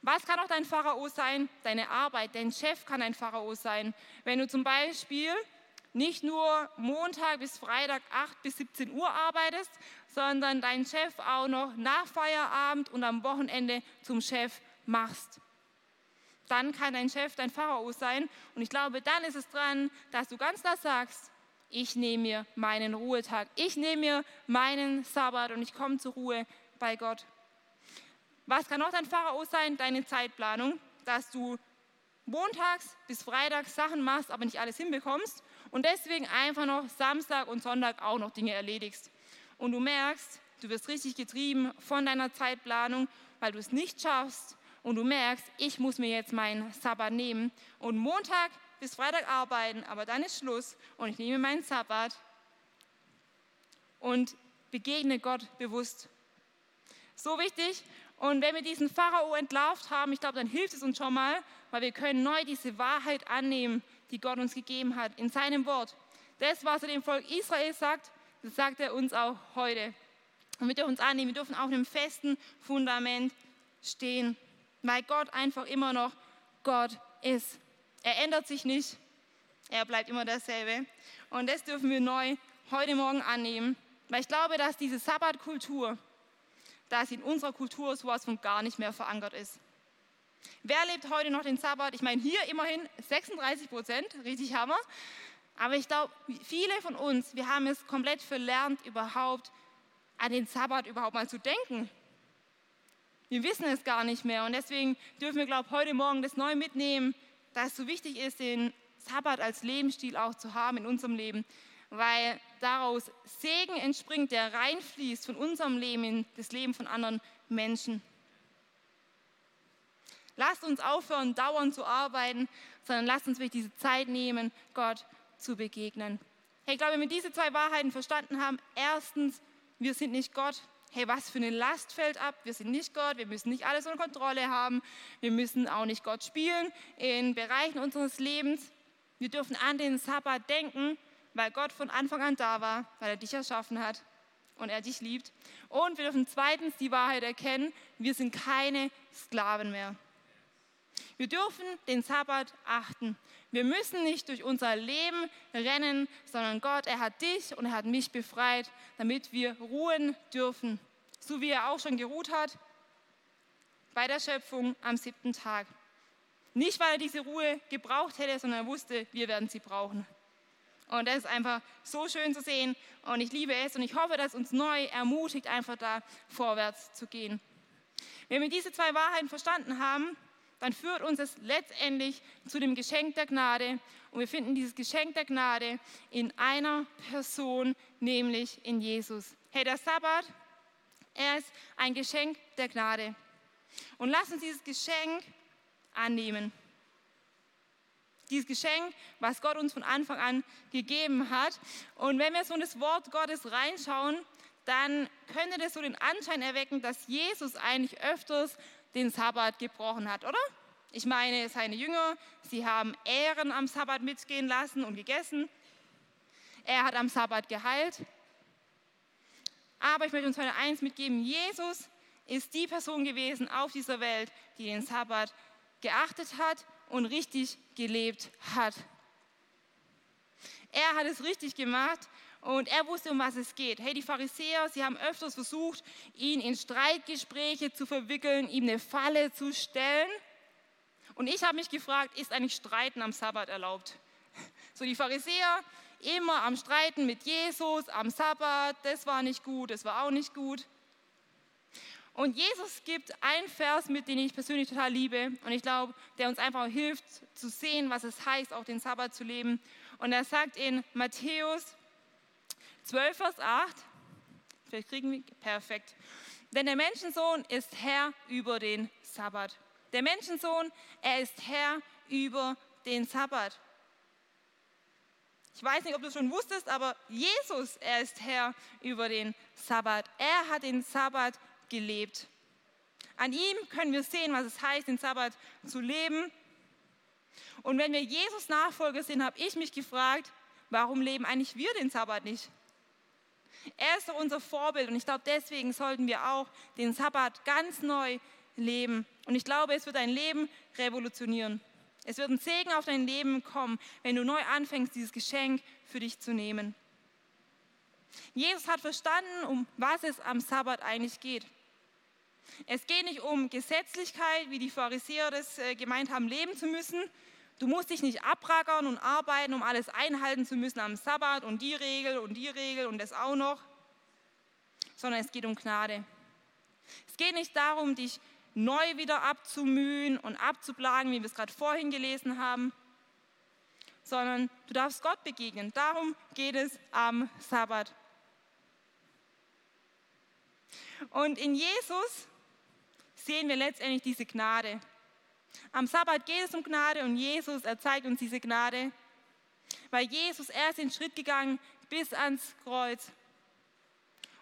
Was kann auch dein Pharao sein? Deine Arbeit, dein Chef kann ein Pharao sein. Wenn du zum Beispiel nicht nur Montag bis Freitag 8 bis 17 Uhr arbeitest, sondern deinen Chef auch noch nach Feierabend und am Wochenende zum Chef machst. Dann kann dein Chef dein Pharao sein. Und ich glaube, dann ist es dran, dass du ganz klar sagst, ich nehme mir meinen Ruhetag, ich nehme mir meinen Sabbat und ich komme zur Ruhe bei Gott. Was kann noch dein Pharao sein? Deine Zeitplanung, dass du montags bis freitags Sachen machst, aber nicht alles hinbekommst und deswegen einfach noch Samstag und Sonntag auch noch Dinge erledigst. Und du merkst, du wirst richtig getrieben von deiner Zeitplanung, weil du es nicht schaffst und du merkst, ich muss mir jetzt meinen Sabbat nehmen und Montag bis Freitag arbeiten, aber dann ist Schluss und ich nehme meinen Sabbat und begegne Gott bewusst. So wichtig. Und wenn wir diesen Pharao entlarvt haben, ich glaube, dann hilft es uns schon mal, weil wir können neu diese Wahrheit annehmen, die Gott uns gegeben hat in seinem Wort. Das, was er dem Volk Israel sagt, das sagt er uns auch heute. Und wir dürfen uns annehmen, wir dürfen auf einem festen Fundament stehen, weil Gott einfach immer noch Gott ist. Er ändert sich nicht, er bleibt immer dasselbe. Und das dürfen wir neu heute Morgen annehmen, weil ich glaube, dass diese Sabbatkultur, dass in unserer Kultur sowas von gar nicht mehr verankert ist. Wer lebt heute noch den Sabbat? Ich meine, hier immerhin 36 Prozent, richtig Hammer. Aber ich glaube, viele von uns, wir haben es komplett verlernt, überhaupt an den Sabbat überhaupt mal zu denken. Wir wissen es gar nicht mehr und deswegen dürfen wir, glaube ich, heute Morgen das neu mitnehmen, dass es so wichtig ist, den Sabbat als Lebensstil auch zu haben in unserem Leben, weil daraus Segen entspringt, der reinfließt von unserem Leben in das Leben von anderen Menschen. Lasst uns aufhören, dauernd zu arbeiten, sondern lasst uns wirklich diese Zeit nehmen, Gott zu begegnen. Hey, ich glaube, wenn wir diese zwei Wahrheiten verstanden haben, erstens, wir sind nicht Gott. Hey, was für eine Last fällt ab? Wir sind nicht Gott, wir müssen nicht alles unter Kontrolle haben, wir müssen auch nicht Gott spielen in Bereichen unseres Lebens. Wir dürfen an den Sabbat denken, weil Gott von Anfang an da war, weil er dich erschaffen hat. und er dich liebt. Und wir dürfen zweitens die Wahrheit erkennen, wir sind keine Sklaven mehr. Wir dürfen den Sabbat achten. Wir müssen nicht durch unser Leben rennen, sondern Gott, er hat dich und er hat mich befreit, damit wir ruhen dürfen. So wie er auch schon geruht hat bei der Schöpfung am siebten Tag. Nicht, weil er diese Ruhe gebraucht hätte, sondern er wusste, wir werden sie brauchen. Und das ist einfach so schön zu sehen und ich liebe es und ich hoffe, dass uns neu ermutigt, einfach da vorwärts zu gehen. Wenn wir diese zwei Wahrheiten verstanden haben, dann führt uns es letztendlich zu dem Geschenk der Gnade. Und wir finden dieses Geschenk der Gnade in einer Person, nämlich in Jesus. Hey, der Sabbat, er ist ein Geschenk der Gnade. Und lass uns dieses Geschenk annehmen. Dieses Geschenk, was Gott uns von Anfang an gegeben hat. Und wenn wir so in das Wort Gottes reinschauen, dann könnte das so den Anschein erwecken, dass Jesus eigentlich öfters den Sabbat gebrochen hat, oder? Ich meine, seine Jünger, sie haben Ehren am Sabbat mitgehen lassen und gegessen. Er hat am Sabbat geheilt. Aber ich möchte uns heute eins mitgeben, Jesus ist die Person gewesen auf dieser Welt, die den Sabbat geachtet hat und richtig gelebt hat. Er hat es richtig gemacht und er wusste, um was es geht. Hey, die Pharisäer, sie haben öfters versucht, ihn in Streitgespräche zu verwickeln, ihm eine Falle zu stellen. Und ich habe mich gefragt, ist eigentlich Streiten am Sabbat erlaubt? So die Pharisäer immer am Streiten mit Jesus am Sabbat, das war nicht gut, das war auch nicht gut. Und Jesus gibt einen Vers mit, den ich persönlich total liebe und ich glaube, der uns einfach hilft zu sehen, was es heißt, auch den Sabbat zu leben. Und er sagt in Matthäus 12, Vers 8, vielleicht kriegen wir, perfekt. Denn der Menschensohn ist Herr über den Sabbat. Der Menschensohn, er ist Herr über den Sabbat. Ich weiß nicht, ob du schon wusstest, aber Jesus, er ist Herr über den Sabbat. Er hat den Sabbat gelebt. An ihm können wir sehen, was es heißt, den Sabbat zu leben. Und wenn wir Jesus Nachfolger sind, habe ich mich gefragt, warum leben eigentlich wir den Sabbat nicht? Er ist doch unser Vorbild und ich glaube, deswegen sollten wir auch den Sabbat ganz neu leben. Und ich glaube, es wird dein Leben revolutionieren. Es wird ein Segen auf dein Leben kommen, wenn du neu anfängst, dieses Geschenk für dich zu nehmen. Jesus hat verstanden, um was es am Sabbat eigentlich geht. Es geht nicht um Gesetzlichkeit, wie die Pharisäer das äh, gemeint haben, leben zu müssen. Du musst dich nicht abrackern und arbeiten, um alles einhalten zu müssen am Sabbat und die Regel und die Regel und das auch noch, sondern es geht um Gnade. Es geht nicht darum, dich neu wieder abzumühen und abzuplagen, wie wir es gerade vorhin gelesen haben, sondern du darfst Gott begegnen. Darum geht es am Sabbat. Und in Jesus sehen wir letztendlich diese Gnade. Am Sabbat geht es um Gnade und Jesus, er zeigt uns diese Gnade, weil Jesus, er ist den Schritt gegangen bis ans Kreuz.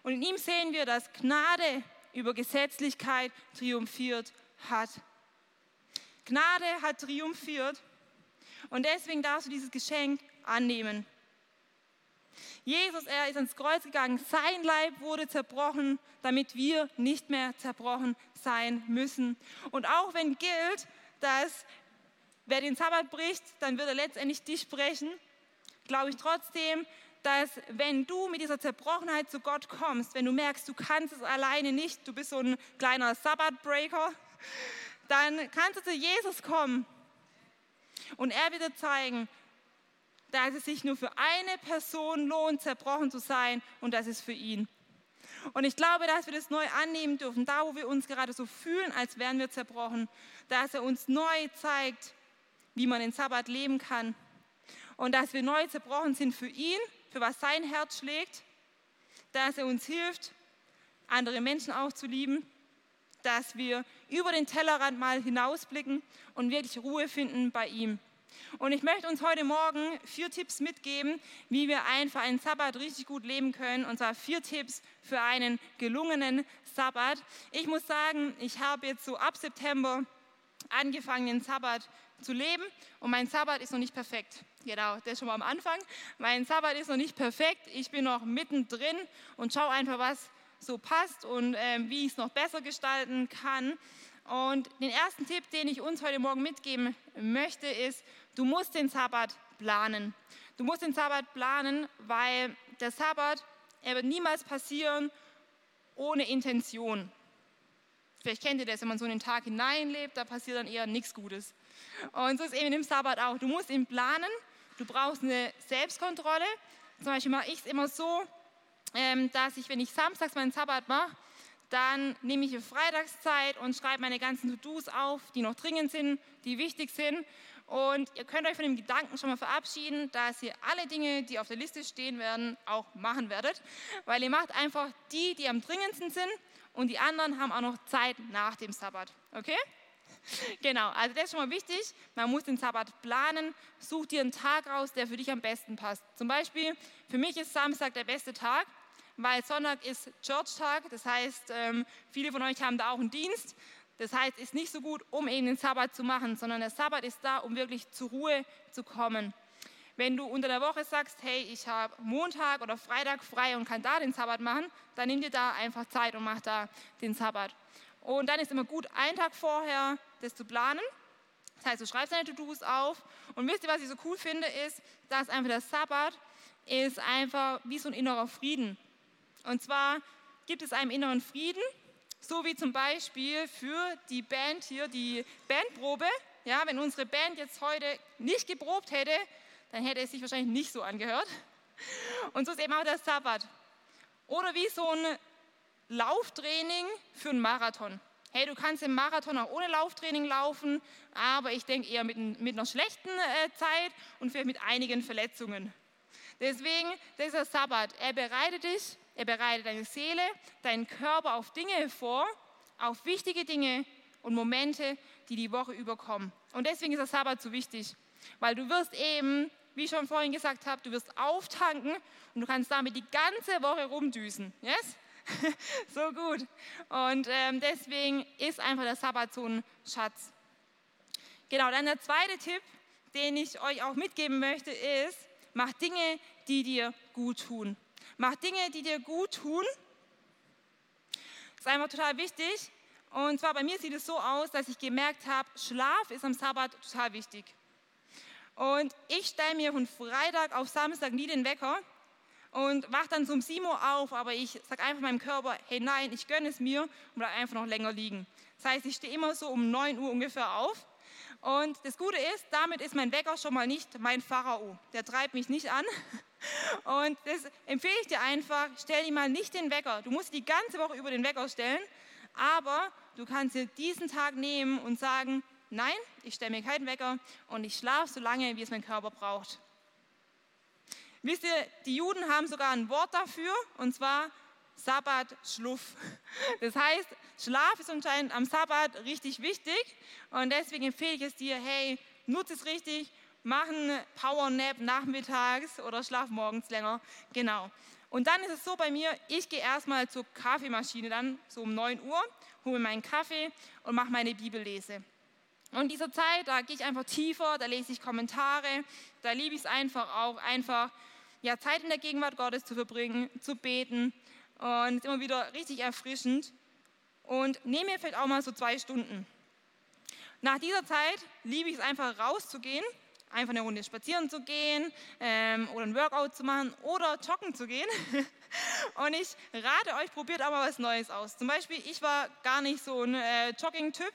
Und in ihm sehen wir, dass Gnade über Gesetzlichkeit triumphiert hat. Gnade hat triumphiert und deswegen darfst du dieses Geschenk annehmen. Jesus, er ist ans Kreuz gegangen, sein Leib wurde zerbrochen, damit wir nicht mehr zerbrochen sein müssen. Und auch wenn gilt, dass wer den Sabbat bricht, dann wird er letztendlich dich brechen, glaube ich trotzdem, dass wenn du mit dieser Zerbrochenheit zu Gott kommst, wenn du merkst, du kannst es alleine nicht, du bist so ein kleiner Sabbatbreaker, dann kannst du zu Jesus kommen und er wird dir zeigen, dass es sich nur für eine Person lohnt, zerbrochen zu sein und das ist für ihn. Und ich glaube, dass wir das neu annehmen dürfen, da wo wir uns gerade so fühlen, als wären wir zerbrochen, dass er uns neu zeigt, wie man den Sabbat leben kann und dass wir neu zerbrochen sind für ihn, für was sein Herz schlägt, dass er uns hilft, andere Menschen auch zu lieben, dass wir über den Tellerrand mal hinausblicken und wirklich Ruhe finden bei ihm. Und ich möchte uns heute Morgen vier Tipps mitgeben, wie wir einfach einen Sabbat richtig gut leben können. Und zwar vier Tipps für einen gelungenen Sabbat. Ich muss sagen, ich habe jetzt so ab September angefangen, den Sabbat zu leben und mein Sabbat ist noch nicht perfekt. Genau, das ist schon mal am Anfang. Mein Sabbat ist noch nicht perfekt. Ich bin noch mittendrin und schaue einfach, was so passt und äh, wie ich es noch besser gestalten kann. Und den ersten Tipp, den ich uns heute Morgen mitgeben möchte, ist, du musst den Sabbat planen. Du musst den Sabbat planen, weil der Sabbat, er wird niemals passieren ohne Intention. Vielleicht kennt ihr das, wenn man so in den Tag hineinlebt, da passiert dann eher nichts Gutes. Und so ist eben im Sabbat auch. Du musst ihn planen, du brauchst eine Selbstkontrolle. Zum Beispiel mache ich es immer so, ähm, dass ich, wenn ich samstags meinen Sabbat mache, dann nehme ich eine Freitagszeit und schreibe meine ganzen To-Dos auf, die noch dringend sind, die wichtig sind. Und ihr könnt euch von dem Gedanken schon mal verabschieden, dass ihr alle Dinge, die auf der Liste stehen werden, auch machen werdet. Weil ihr macht einfach die, die am dringendsten sind und die anderen haben auch noch Zeit nach dem Sabbat. Okay? Genau, also das ist schon mal wichtig. Man muss den Sabbat planen. Such dir einen Tag raus, der für dich am besten passt. Zum Beispiel, für mich ist Samstag der beste Tag, weil Sonntag ist Church-Tag. Das heißt, ähm, viele von euch haben da auch einen Dienst. Das heißt, ist nicht so gut, um eben den Sabbat zu machen, sondern der Sabbat ist da, um wirklich zur Ruhe zu kommen. Wenn du unter der Woche sagst, hey, ich habe Montag oder Freitag frei und kann da den Sabbat machen, dann nimm dir da einfach Zeit und mach da den Sabbat. Und dann ist immer gut, einen Tag vorher das zu planen. Das heißt, du schreibst deine To-Dos auf. Und wisst ihr, was ich so cool finde, ist, dass einfach der Sabbat ist einfach wie so ein innerer Frieden. Und zwar gibt es einen inneren Frieden, so wie zum Beispiel für die Band hier, die Bandprobe. Ja, wenn unsere Band jetzt heute nicht geprobt hätte, dann hätte es sich wahrscheinlich nicht so angehört. Und so ist eben auch der Sabbat. Oder wie so ein Lauftraining für einen Marathon. Hey, du kannst im Marathon auch ohne Lauftraining laufen, aber ich denke eher mit, mit einer schlechten äh, Zeit und vielleicht mit einigen Verletzungen. Deswegen, dieser Sabbat, er bereitet dich er bereitet deine Seele, deinen Körper auf Dinge vor, auf wichtige Dinge und Momente, die die Woche überkommen. Und deswegen ist der Sabbat so wichtig, weil du wirst eben, wie ich schon vorhin gesagt habe, du wirst auftanken und du kannst damit die ganze Woche rumdüsen. Yes? so gut. Und ähm, deswegen ist einfach der Sabbat so ein Schatz. Genau, dann der zweite Tipp, den ich euch auch mitgeben möchte, ist, mach Dinge, die dir gut tun. Mach Dinge, die dir gut tun. Das ist einfach total wichtig. Und zwar bei mir sieht es so aus, dass ich gemerkt habe, Schlaf ist am Sabbat total wichtig. Und ich stelle mir von Freitag auf Samstag nie den Wecker und wache dann zum 7 Uhr auf, aber ich sage einfach meinem Körper, hey nein, ich gönne es mir und bleibe einfach noch länger liegen. Das heißt, ich stehe immer so um 9 Uhr ungefähr auf. Und das Gute ist, damit ist mein Wecker schon mal nicht mein Pharao. Der treibt mich nicht an, und das empfehle ich dir einfach, stell dir mal nicht den Wecker. Du musst die ganze Woche über den Wecker stellen, aber du kannst dir diesen Tag nehmen und sagen, nein, ich stelle mir keinen Wecker und ich schlafe so lange, wie es mein Körper braucht. Wisst ihr, die Juden haben sogar ein Wort dafür, und zwar Sabbat Schluff. Das heißt, Schlaf ist anscheinend am Sabbat richtig wichtig und deswegen empfehle ich es dir, hey, nutze es richtig, machen Powernap nachmittags oder schlaf morgens länger. Genau. Und dann ist es so bei mir, ich gehe erstmal zur Kaffeemaschine dann so um 9 Uhr, hole meinen Kaffee und mache meine Bibellese. Und in dieser Zeit, da gehe ich einfach tiefer, da lese ich Kommentare, da liebe ich es einfach auch, einfach ja, Zeit in der Gegenwart Gottes zu verbringen, zu beten. Und es ist immer wieder richtig erfrischend. Und nehme mir vielleicht auch mal so zwei Stunden. Nach dieser Zeit liebe ich es einfach rauszugehen einfach eine Runde spazieren zu gehen ähm, oder ein Workout zu machen oder joggen zu gehen. Und ich rate euch, probiert auch mal was Neues aus. Zum Beispiel, ich war gar nicht so ein äh, Jogging-Typ,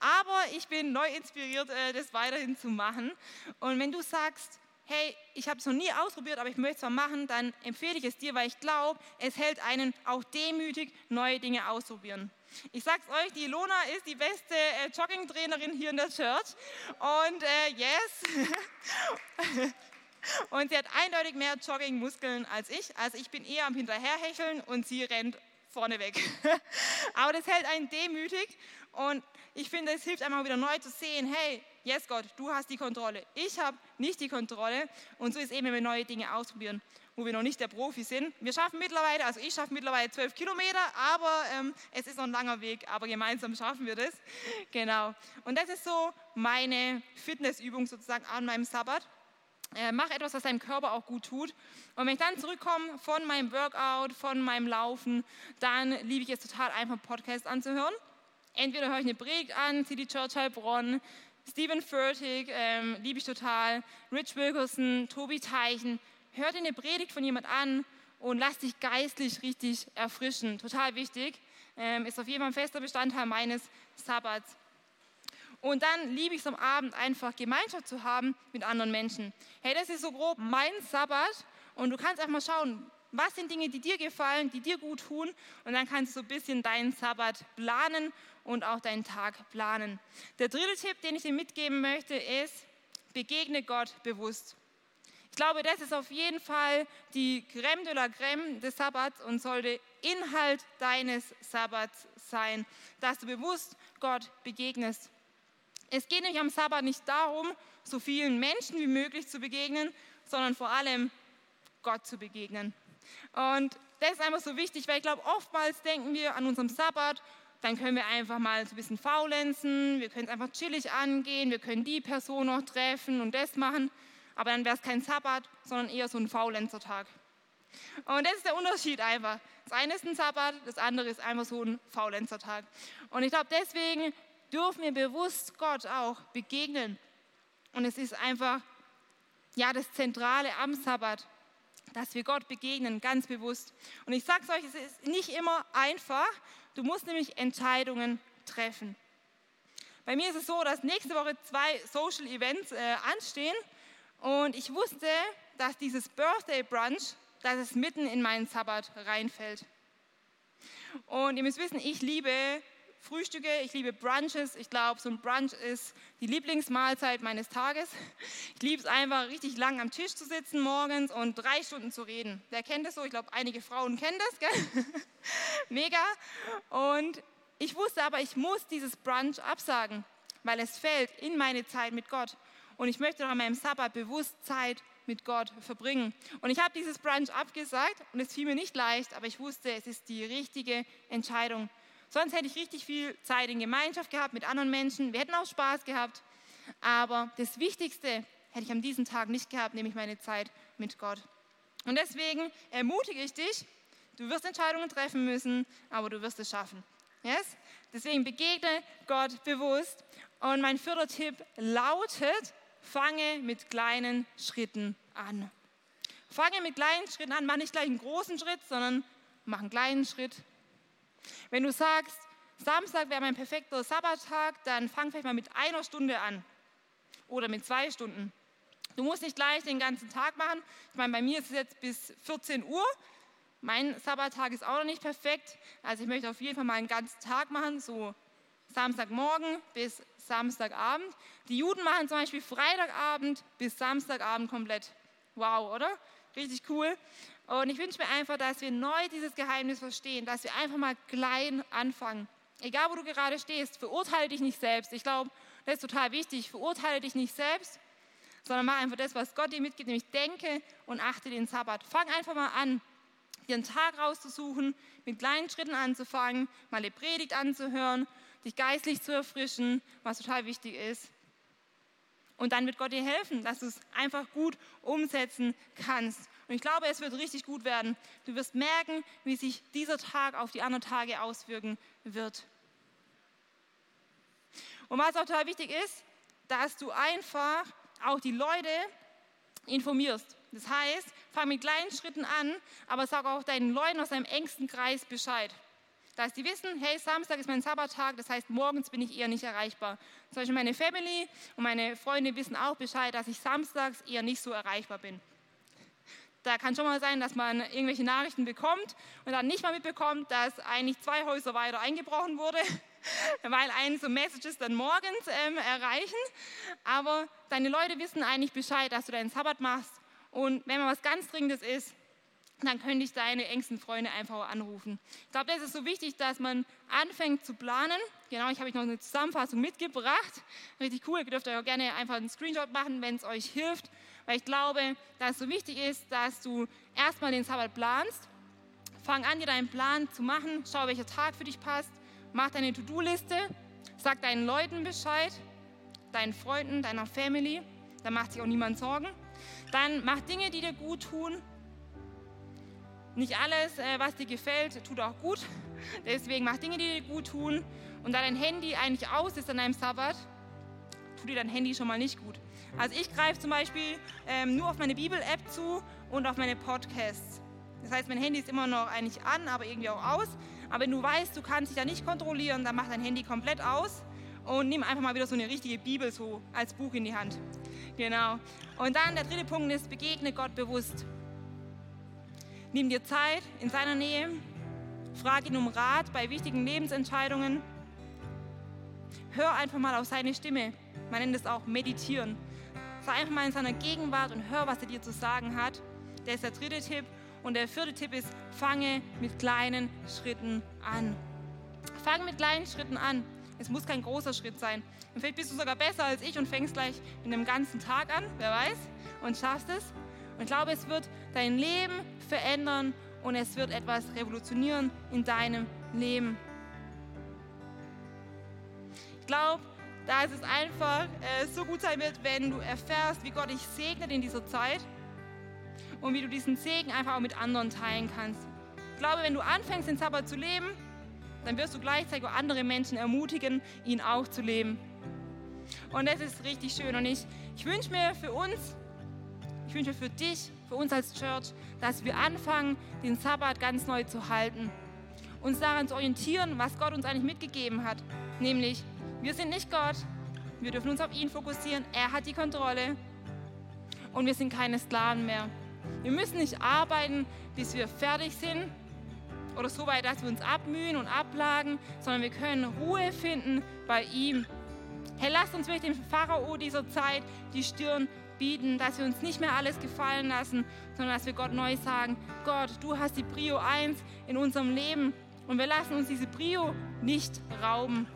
aber ich bin neu inspiriert, äh, das weiterhin zu machen. Und wenn du sagst, hey, ich habe es noch nie ausprobiert, aber ich möchte es mal machen, dann empfehle ich es dir, weil ich glaube, es hält einen auch demütig, neue Dinge ausprobieren. Ich sag's euch, die Ilona ist die beste äh, Jogging-Trainerin hier in der Church. Und äh, yes. und sie hat eindeutig mehr Jogging-Muskeln als ich. Also ich bin eher am Hinterherhecheln und sie rennt vorne weg. Aber das hält einen demütig. Und ich finde, es hilft einmal wieder neu zu sehen, hey, yes Gott, du hast die Kontrolle. Ich habe nicht die Kontrolle. Und so ist eben, wenn wir neue Dinge ausprobieren, wo wir noch nicht der Profi sind. Wir schaffen mittlerweile, also ich schaffe mittlerweile zwölf Kilometer, aber ähm, es ist noch ein langer Weg, aber gemeinsam schaffen wir das. Genau. Und das ist so meine Fitnessübung sozusagen an meinem Sabbat. Äh, mach etwas, was deinem Körper auch gut tut. Und wenn ich dann zurückkomme von meinem Workout, von meinem Laufen, dann liebe ich es total einfach, Podcast anzuhören. Entweder höre ich eine Predigt an, City Church Heilbronn, Stephen Furtick, ähm, liebe ich total, Rich Wilkerson, Tobi Teichen. Hör dir eine Predigt von jemand an und lass dich geistlich richtig erfrischen. Total wichtig. Ähm, ist auf jeden Fall ein fester Bestandteil meines Sabbats. Und dann liebe ich es am Abend einfach Gemeinschaft zu haben mit anderen Menschen. Hey, das ist so grob mein Sabbat und du kannst einfach mal schauen, was sind Dinge, die dir gefallen, die dir gut tun und dann kannst du so ein bisschen deinen Sabbat planen und auch deinen Tag planen. Der dritte Tipp, den ich dir mitgeben möchte, ist, begegne Gott bewusst. Ich glaube, das ist auf jeden Fall die Crème de la Crème des Sabbats und sollte Inhalt deines Sabbats sein, dass du bewusst Gott begegnest. Es geht nämlich am Sabbat nicht darum, so vielen Menschen wie möglich zu begegnen, sondern vor allem Gott zu begegnen. Und das ist einfach so wichtig, weil ich glaube, oftmals denken wir an unserem Sabbat, dann können wir einfach mal so ein bisschen faulenzen, wir können es einfach chillig angehen, wir können die Person noch treffen und das machen, aber dann wäre es kein Sabbat, sondern eher so ein Faulenzertag. Und das ist der Unterschied einfach. Das eine ist ein Sabbat, das andere ist einfach so ein Faulenzertag. Und ich glaube, deswegen dürfen wir bewusst Gott auch begegnen. Und es ist einfach ja das Zentrale am Sabbat, dass wir Gott begegnen, ganz bewusst. Und ich sage es euch, es ist nicht immer einfach. Du musst nämlich Entscheidungen treffen. Bei mir ist es so, dass nächste Woche zwei Social Events äh, anstehen und ich wusste, dass dieses Birthday Brunch, dass es mitten in meinen Sabbat reinfällt. Und ihr müsst wissen, ich liebe Frühstücke, ich liebe Brunches. Ich glaube, so ein Brunch ist die Lieblingsmahlzeit meines Tages. Ich liebe es einfach, richtig lang am Tisch zu sitzen morgens und drei Stunden zu reden. Wer kennt das so? Ich glaube, einige Frauen kennen das, gell? Mega. Und ich wusste aber, ich muss dieses Brunch absagen, weil es fällt in meine Zeit mit Gott. Und ich möchte doch an meinem Sabbat bewusst Zeit mit Gott verbringen. Und ich habe dieses Brunch abgesagt und es fiel mir nicht leicht, aber ich wusste, es ist die richtige Entscheidung. Sonst hätte ich richtig viel Zeit in Gemeinschaft gehabt mit anderen Menschen. Wir hätten auch Spaß gehabt. Aber das Wichtigste hätte ich an diesem Tag nicht gehabt, nämlich meine Zeit mit Gott. Und deswegen ermutige ich dich, du wirst Entscheidungen treffen müssen, aber du wirst es schaffen. Yes? Deswegen begegne Gott bewusst. Und mein vierter Tipp lautet, fange mit kleinen Schritten an. Fange mit kleinen Schritten an, mach nicht gleich einen großen Schritt, sondern mach einen kleinen Schritt wenn du sagst, Samstag wäre mein perfekter Sabbattag, dann fang vielleicht mal mit einer Stunde an oder mit zwei Stunden. Du musst nicht gleich den ganzen Tag machen. Ich meine, bei mir ist es jetzt bis 14 Uhr. Mein Sabbattag ist auch noch nicht perfekt. Also ich möchte auf jeden Fall mal einen ganzen Tag machen, so Samstagmorgen bis Samstagabend. Die Juden machen zum Beispiel Freitagabend bis Samstagabend komplett. Wow, oder? Richtig cool. Und ich wünsche mir einfach, dass wir neu dieses Geheimnis verstehen, dass wir einfach mal klein anfangen. Egal, wo du gerade stehst, verurteile dich nicht selbst. Ich glaube, das ist total wichtig. Verurteile dich nicht selbst, sondern mach einfach das, was Gott dir mitgibt, nämlich denke und achte den Sabbat. Fang einfach mal an, dir einen Tag rauszusuchen, mit kleinen Schritten anzufangen, mal eine Predigt anzuhören, dich geistlich zu erfrischen, was total wichtig ist. Und dann wird Gott dir helfen, dass du es einfach gut umsetzen kannst. Und ich glaube, es wird richtig gut werden. Du wirst merken, wie sich dieser Tag auf die anderen Tage auswirken wird. Und was auch total wichtig ist, dass du einfach auch die Leute informierst. Das heißt, fang mit kleinen Schritten an, aber sag auch deinen Leuten aus deinem engsten Kreis Bescheid. Dass die wissen, hey, Samstag ist mein Sabbattag, das heißt, morgens bin ich eher nicht erreichbar. Zum Beispiel meine Family und meine Freunde wissen auch Bescheid, dass ich samstags eher nicht so erreichbar bin. Da kann schon mal sein, dass man irgendwelche Nachrichten bekommt und dann nicht mal mitbekommt, dass eigentlich zwei Häuser weiter eingebrochen wurde, weil einen so Messages dann morgens ähm, erreichen. Aber deine Leute wissen eigentlich Bescheid, dass du deinen Sabbat machst. Und wenn mal was ganz Dringendes ist, dann könnte ich deine engsten Freunde einfach anrufen. Ich glaube, das ist so wichtig, dass man anfängt zu planen. Genau, ich habe euch noch eine Zusammenfassung mitgebracht. Richtig cool, ihr dürft euch auch gerne einfach einen Screenshot machen, wenn es euch hilft. Weil ich glaube, dass es so wichtig ist, dass du erstmal den Sabbat planst. Fang an, dir deinen Plan zu machen. Schau, welcher Tag für dich passt. Mach deine To-Do-Liste. Sag deinen Leuten Bescheid, deinen Freunden, deiner Family. Da macht sich auch niemand Sorgen. Dann mach Dinge, die dir gut tun nicht alles, äh, was dir gefällt, tut auch gut. Deswegen mach Dinge, die dir gut tun. Und da dein Handy eigentlich aus ist an einem Sabbat, tut dir dein Handy schon mal nicht gut. Also ich greife zum Beispiel ähm, nur auf meine Bibel-App zu und auf meine Podcasts. Das heißt, mein Handy ist immer noch eigentlich an, aber irgendwie auch aus. Aber wenn du weißt, du kannst dich da nicht kontrollieren, dann mach dein Handy komplett aus und nimm einfach mal wieder so eine richtige Bibel so als Buch in die Hand. Genau. Und dann der dritte Punkt ist, begegne Gott bewusst. Nimm dir Zeit in seiner Nähe, frag ihn um Rat bei wichtigen Lebensentscheidungen. Hör einfach mal auf seine Stimme. Man nennt es auch meditieren. Sei einfach mal in seiner Gegenwart und hör, was er dir zu sagen hat. Der ist der dritte Tipp. Und der vierte Tipp ist, fange mit kleinen Schritten an. Fange mit kleinen Schritten an. Es muss kein großer Schritt sein. Und vielleicht bist du sogar besser als ich und fängst gleich mit einem ganzen Tag an, wer weiß, und schaffst es. Und ich glaube, es wird dein Leben verändern und es wird etwas revolutionieren in deinem Leben. Ich glaube, dass es einfach äh, so gut sein wird, wenn du erfährst, wie Gott dich segnet in dieser Zeit und wie du diesen Segen einfach auch mit anderen teilen kannst. Ich glaube, wenn du anfängst, den Sabbat zu leben, dann wirst du gleichzeitig auch andere Menschen ermutigen, ihn auch zu leben. Und das ist richtig schön. Und ich, ich wünsche mir für uns, wünsche für dich, für uns als Church, dass wir anfangen, den Sabbat ganz neu zu halten. Uns daran zu orientieren, was Gott uns eigentlich mitgegeben hat. Nämlich, wir sind nicht Gott, wir dürfen uns auf ihn fokussieren, er hat die Kontrolle und wir sind keine Sklaven mehr. Wir müssen nicht arbeiten, bis wir fertig sind oder so weit, dass wir uns abmühen und ablagen, sondern wir können Ruhe finden bei ihm. Herr, lasst uns wirklich dem Pharao dieser Zeit die Stirn bieten, dass wir uns nicht mehr alles gefallen lassen, sondern dass wir Gott neu sagen, Gott, du hast die Prio 1 in unserem Leben und wir lassen uns diese Prio nicht rauben.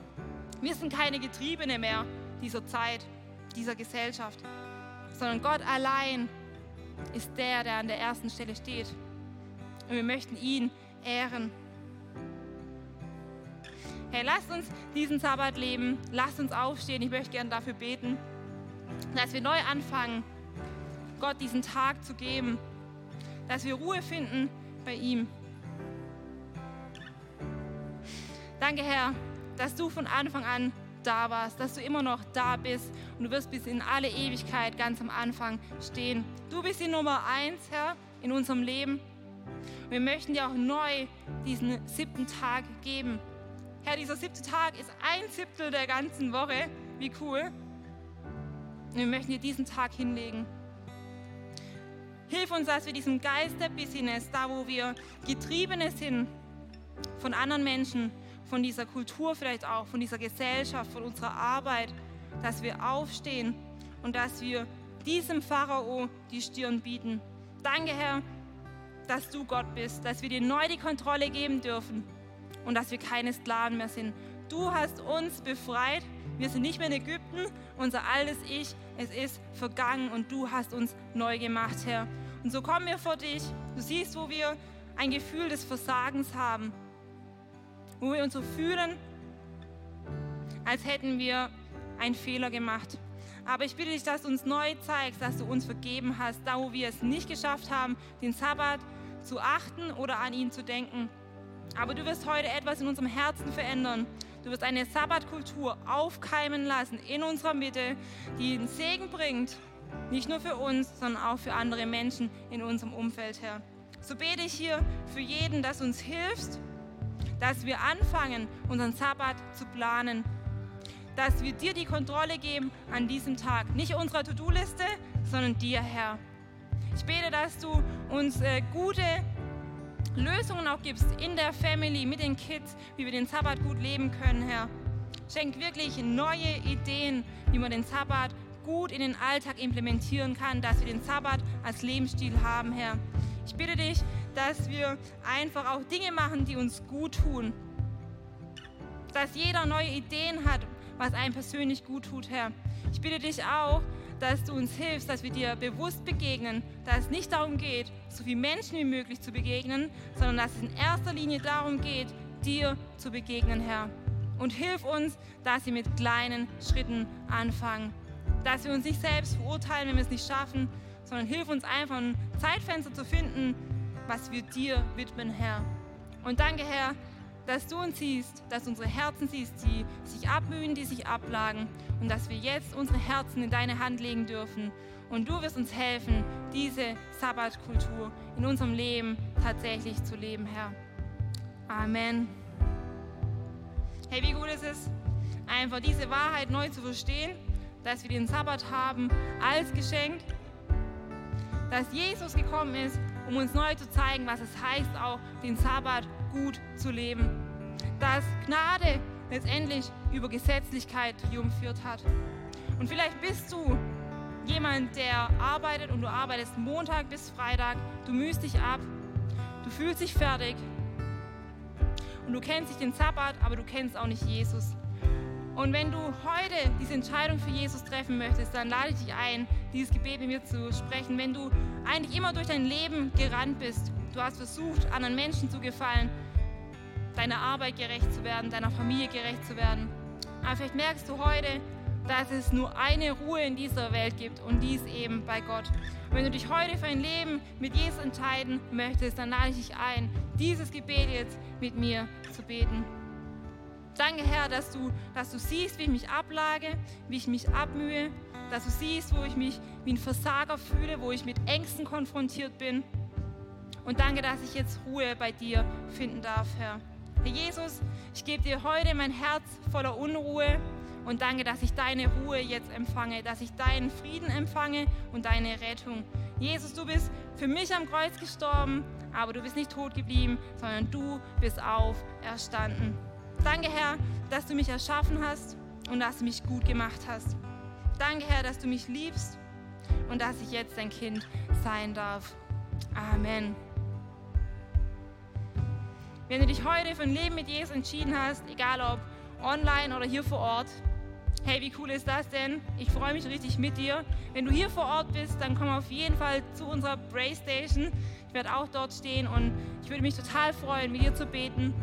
Wir sind keine Getriebene mehr dieser Zeit, dieser Gesellschaft, sondern Gott allein ist der, der an der ersten Stelle steht. Und wir möchten ihn ehren. Hey, lasst uns diesen Sabbat leben. Lasst uns aufstehen. Ich möchte gerne dafür beten dass wir neu anfangen, Gott diesen Tag zu geben, dass wir Ruhe finden bei ihm. Danke, Herr, dass du von Anfang an da warst, dass du immer noch da bist und du wirst bis in alle Ewigkeit ganz am Anfang stehen. Du bist die Nummer eins, Herr, in unserem Leben. Und wir möchten dir auch neu diesen siebten Tag geben. Herr, dieser siebte Tag ist ein Siebtel der ganzen Woche. Wie cool. Und wir möchten dir diesen Tag hinlegen. Hilf uns, dass wir diesem Geist der Business, da wo wir Getriebene sind von anderen Menschen, von dieser Kultur vielleicht auch, von dieser Gesellschaft, von unserer Arbeit, dass wir aufstehen und dass wir diesem Pharao die Stirn bieten. Danke, Herr, dass du Gott bist, dass wir dir neu die Kontrolle geben dürfen und dass wir keine Sklaven mehr sind. Du hast uns befreit wir sind nicht mehr in Ägypten, unser altes Ich, es ist vergangen und du hast uns neu gemacht, Herr. Und so kommen wir vor dich. Du siehst, wo wir ein Gefühl des Versagens haben, wo wir uns so fühlen, als hätten wir einen Fehler gemacht. Aber ich bitte dich, dass du uns neu zeigst, dass du uns vergeben hast, da wo wir es nicht geschafft haben, den Sabbat zu achten oder an ihn zu denken. Aber du wirst heute etwas in unserem Herzen verändern. Du wirst eine Sabbatkultur aufkeimen lassen in unserer Mitte, die einen Segen bringt, nicht nur für uns, sondern auch für andere Menschen in unserem Umfeld, Herr. So bete ich hier für jeden, dass uns hilfst, dass wir anfangen, unseren Sabbat zu planen, dass wir dir die Kontrolle geben an diesem Tag. Nicht unserer To-Do-Liste, sondern dir, Herr. Ich bete, dass du uns äh, gute Lösungen auch gibst in der Family, mit den Kids, wie wir den Sabbat gut leben können, Herr. Schenk wirklich neue Ideen, wie man den Sabbat gut in den Alltag implementieren kann, dass wir den Sabbat als Lebensstil haben, Herr. Ich bitte dich, dass wir einfach auch Dinge machen, die uns gut tun. Dass jeder neue Ideen hat, was einem persönlich gut tut, Herr. Ich bitte dich auch, dass du uns hilfst, dass wir dir bewusst begegnen, dass es nicht darum geht, so viele Menschen wie möglich zu begegnen, sondern dass es in erster Linie darum geht, dir zu begegnen, Herr. Und hilf uns, dass wir mit kleinen Schritten anfangen. Dass wir uns nicht selbst verurteilen, wenn wir es nicht schaffen, sondern hilf uns einfach ein Zeitfenster zu finden, was wir dir widmen, Herr. Und danke, Herr, dass du uns siehst, dass unsere Herzen siehst, die sich abmühen, die sich ablagen und dass wir jetzt unsere Herzen in deine Hand legen dürfen. Und du wirst uns helfen, diese Sabbatkultur in unserem Leben tatsächlich zu leben, Herr. Amen. Hey, wie gut ist es, einfach diese Wahrheit neu zu verstehen, dass wir den Sabbat haben als Geschenk, dass Jesus gekommen ist, um uns neu zu zeigen, was es heißt, auch den Sabbat gut zu leben. Dass Gnade letztendlich über Gesetzlichkeit triumphiert hat. Und vielleicht bist du jemand, der arbeitet und du arbeitest Montag bis Freitag, du mühst dich ab, du fühlst dich fertig und du kennst nicht den Sabbat, aber du kennst auch nicht Jesus. Und wenn du heute diese Entscheidung für Jesus treffen möchtest, dann lade ich dich ein, dieses Gebet mit mir zu sprechen. Wenn du eigentlich immer durch dein Leben gerannt bist, du hast versucht, anderen Menschen zu gefallen, deiner Arbeit gerecht zu werden, deiner Familie gerecht zu werden. Aber vielleicht merkst du heute, dass es nur eine Ruhe in dieser Welt gibt und dies eben bei Gott. Und wenn du dich heute für ein Leben mit Jesus entscheiden möchtest, dann lade ich dich ein, dieses Gebet jetzt mit mir zu beten. Danke, Herr, dass du, dass du siehst, wie ich mich ablage, wie ich mich abmühe, dass du siehst, wo ich mich wie ein Versager fühle, wo ich mit Ängsten konfrontiert bin. Und danke, dass ich jetzt Ruhe bei dir finden darf, Herr. Herr Jesus, ich gebe dir heute mein Herz voller Unruhe und danke, dass ich deine Ruhe jetzt empfange, dass ich deinen Frieden empfange und deine Rettung. Jesus, du bist für mich am Kreuz gestorben, aber du bist nicht tot geblieben, sondern du bist auferstanden. Danke, Herr, dass du mich erschaffen hast und dass du mich gut gemacht hast. Danke, Herr, dass du mich liebst und dass ich jetzt dein Kind sein darf. Amen. Wenn du dich heute für ein Leben mit Jesus entschieden hast, egal ob online oder hier vor Ort, hey, wie cool ist das denn? Ich freue mich richtig mit dir. Wenn du hier vor Ort bist, dann komm auf jeden Fall zu unserer Bray Station. Ich werde auch dort stehen und ich würde mich total freuen, mit dir zu beten.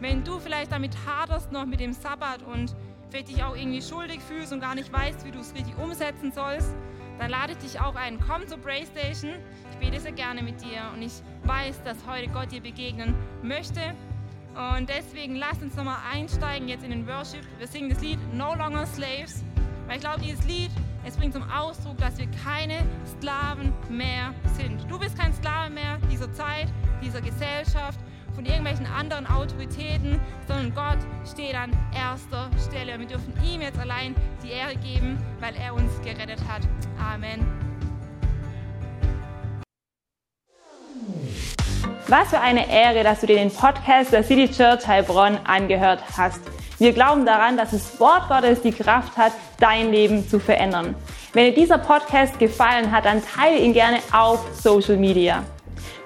Wenn du vielleicht damit haderst noch mit dem Sabbat und vielleicht dich auch irgendwie schuldig fühlst und gar nicht weißt, wie du es richtig umsetzen sollst, dann lade ich dich auch ein. Komm zur Braystation. Ich bete sehr gerne mit dir und ich weiß, dass heute Gott dir begegnen möchte. Und deswegen lass uns nochmal einsteigen jetzt in den Worship. Wir singen das Lied No Longer Slaves, weil ich glaube, dieses Lied, es bringt zum Ausdruck, dass wir keine Sklaven mehr sind. Du bist kein Sklave mehr dieser Zeit, dieser Gesellschaft von irgendwelchen anderen Autoritäten, sondern Gott steht an erster Stelle. Und wir dürfen ihm jetzt allein die Ehre geben, weil er uns gerettet hat. Amen. Was für eine Ehre, dass du dir den Podcast der City Church Heilbronn angehört hast. Wir glauben daran, dass das Wort Gottes die Kraft hat, dein Leben zu verändern. Wenn dir dieser Podcast gefallen hat, dann teile ihn gerne auf Social Media.